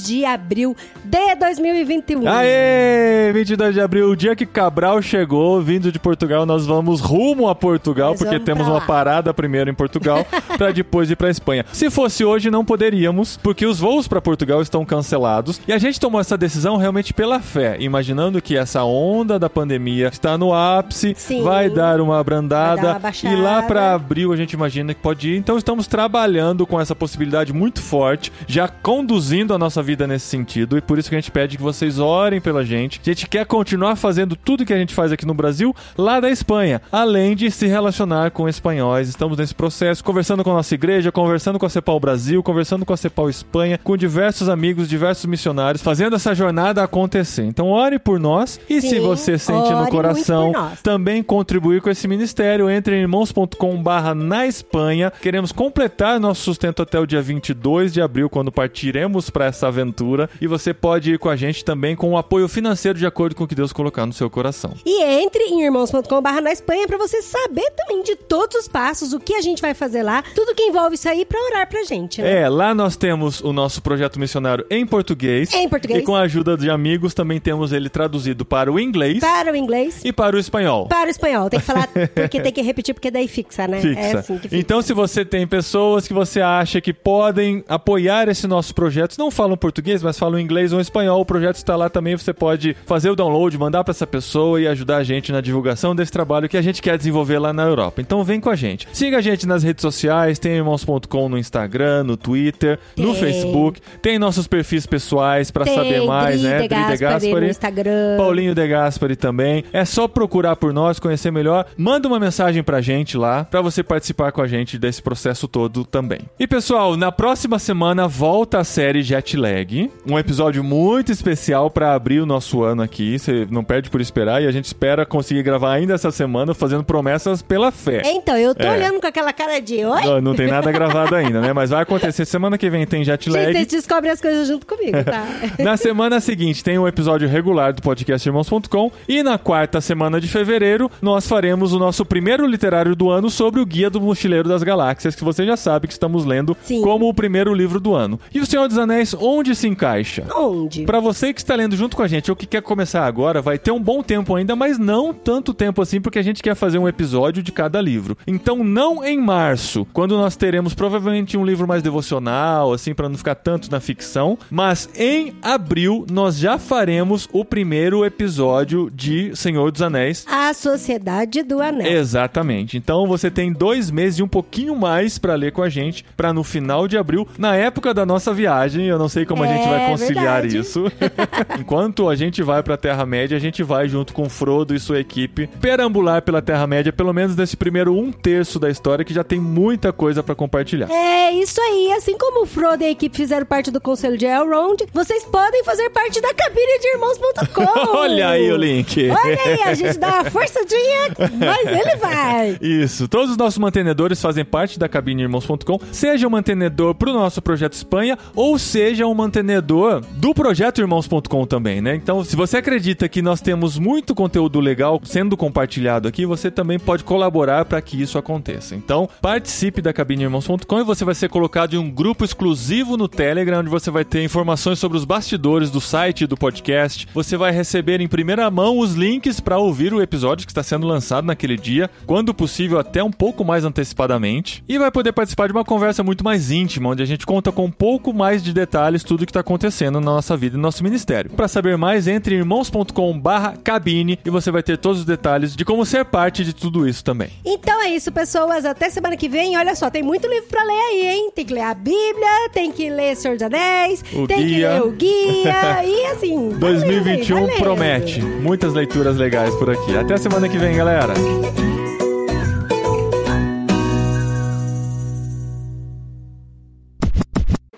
de abril de 2021. Aê! 22 de abril, o dia que Cabral chegou, vindo de Portugal, nós vamos rumo a Portugal, Nós porque temos uma parada primeiro em Portugal, pra depois ir pra Espanha. Se fosse hoje, não poderíamos, porque os voos pra Portugal estão cancelados. E a gente tomou essa decisão realmente pela fé, imaginando que essa onda da pandemia está no ápice, Sim. vai dar uma abrandada. dar uma baixada. e lá pra abril a gente imagina que pode ir. Então estamos trabalhando com essa possibilidade muito forte, já conduzindo a nossa vida nesse sentido. E por isso que a gente pede que vocês orem pela gente. A gente quer continuar fazendo tudo que a gente faz aqui no Brasil, lá da Espanha, além de se relacionar com espanhóis. Estamos nesse processo, conversando com a nossa igreja, conversando com a Cepal Brasil, conversando com a Cepal Espanha, com diversos amigos, diversos missionários, fazendo essa jornada acontecer. Então ore por nós e se Sim, você sente no coração também contribuir com esse ministério. Entre em irmãos.com barra na Espanha. Queremos completar nosso sustento até o dia 22 de abril, quando partiremos para essa aventura. E você pode ir com a gente também com o apoio financeiro de acordo com o que Deus colocar no seu coração. E entre em cabinirmãos.com.br na Espanha pra você saber também de todos os passos, o que a gente vai fazer lá, tudo que envolve isso aí pra orar pra gente, né? É, lá nós temos o nosso projeto missionário em português. Em português. E com a ajuda de amigos também temos ele traduzido para o inglês Para o inglês. e para o espanhol. Para o espanhol, tem que falar porque tem que repetir, porque daí fixa, né? Fixa. É assim fixa. Então, se você tem pessoas que você acha que podem apoiar esse nosso projeto, não falam português, mas falam inglês ou espanhol, o projeto está lá também. Você pode fazer o download, mandar para essa pessoa e ajudar a gente na divulgação desse trabalho que a gente quer desenvolver lá na Europa. Então, vem com a gente. Siga a gente nas redes sociais, tem irmãos.com no Instagram, no Twitter, no Tem. Facebook, tem nossos perfis pessoais para saber mais, Dri né? De Gaspari no Instagram. Paulinho De Gaspari também. É só procurar por nós, conhecer melhor. Manda uma mensagem pra gente lá, pra você participar com a gente desse processo todo também. E pessoal, na próxima semana volta a série Jet Lag, um episódio muito especial pra abrir o nosso ano aqui. Você não perde por esperar e a gente espera conseguir gravar ainda essa semana, fazendo promessas pela fé. Então, eu tô É. olhando com aquela cara de oi. Não, não tem nada gravado ainda, né? Mas vai acontecer. Semana que vem tem Jet Gente, Lag. vocês descobrem as coisas junto comigo, tá? Na semana seguinte tem um episódio regular do podcast Irmãos.com e na quarta semana de fevereiro nós faremos o nosso primeiro literário do ano sobre o Guia do Mochileiro das Galáxias, que você já sabe que estamos lendo Sim. como o primeiro livro do ano. E o Senhor dos Anéis, onde se encaixa? Onde? Pra você que está lendo junto com a gente ou que quer começar agora, vai ter um bom tempo ainda, mas não tanto tempo assim, porque a gente quer fazer um episódio de cada livro. Então, não em março, quando nós teremos provavelmente um livro mais devocional, assim, pra não ficar tanto na ficção, mas em abril nós já faremos o primeiro episódio de Senhor dos Anéis. A Sociedade do Anel. Exatamente. Então você tem dois meses e um pouquinho mais pra ler com a gente, pra no final de abril, na época da nossa viagem, eu não sei como a gente É, vai conciliar verdade. isso. Enquanto a gente vai pra Terra-média, a gente vai junto com Frodo e sua equipe perambular pela Terra-média, pelo menos nesse primeiro um terço da história, que já tem muita coisa pra compartilhar. É isso aí, assim como o Frodo e a equipe fizeram parte do conselho de Elrond, vocês podem fazer parte da cabine de irmãos.com. Olha aí o link. Olha aí, a gente dá uma forçadinha, mas ele vai. Isso. Todos os nossos mantenedores fazem parte da cabine irmãos.com. Seja um mantenedor pro nosso projeto Espanha ou seja um mantenedor do projeto irmãos.com também, né? Então, se você acredita que nós temos muito conteúdo legal sendo compartilhado aqui, você também pode colaborar para que isso aconteça. Então, participe da cabine irmãos.com e você vai ser colocado em um grupo exclusivo no Telegram, onde você vai ter informações sobre os bastidores do site e do podcast. Você vai receber em primeira mão os links para ouvir o episódio que está sendo lançado naquele dia, quando possível até um pouco mais antecipadamente, e vai poder participar de uma conversa muito mais íntima, onde a gente conta com um pouco mais de detalhes tudo o que está acontecendo na nossa vida e no nosso ministério. Para saber mais, entre irmãos.com/cabine e você vai ter todos os detalhes de como ser parte de tudo isso também. Então é isso, pessoas. Até semana que vem. Olha só, tem muito livro pra ler aí, hein? Tem que ler a Bíblia, tem que ler Senhor dos Anéis, O tem que guia. ler o guia. e assim. vai lendo aí, 2021 vai lendo. promete muitas leituras legais por aqui. Até semana que vem, galera.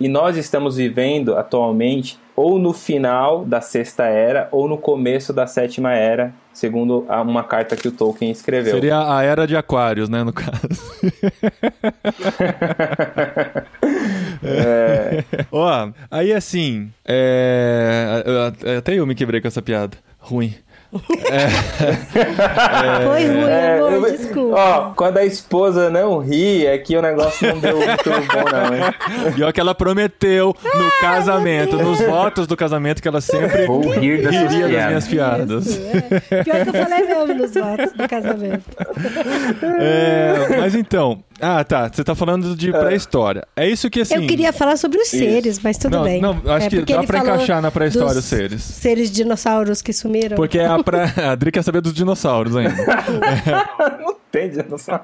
E nós estamos vivendo atualmente ou no final da sexta era ou no começo da sétima era, segundo uma carta que o Tolkien escreveu. Seria a era de Aquários, né, no caso. É, Ó, aí assim, é... Até eu me quebrei com essa piada. Ruim. Foi ruim, é, amor, eu- desculpa. Ó, quando a esposa não ri, é que o negócio não deu muito bom, não, hein? E ó que ela prometeu no casamento, nos votos do casamento, que ela sempre Vou rir das riria das minhas piadas. piadas. É. Pior que eu falei mesmo nos votos do casamento. É, mas então... Ah, tá. Você tá falando de pré-história. É isso que, assim... eu queria falar sobre os seres, mas tudo Não, bem. não, acho É, que dá pra encaixar na pré-história dos os seres. Seres dinossauros que sumiram. Porque a, pra... a Adri quer saber dos dinossauros ainda. Não tem dinossauro.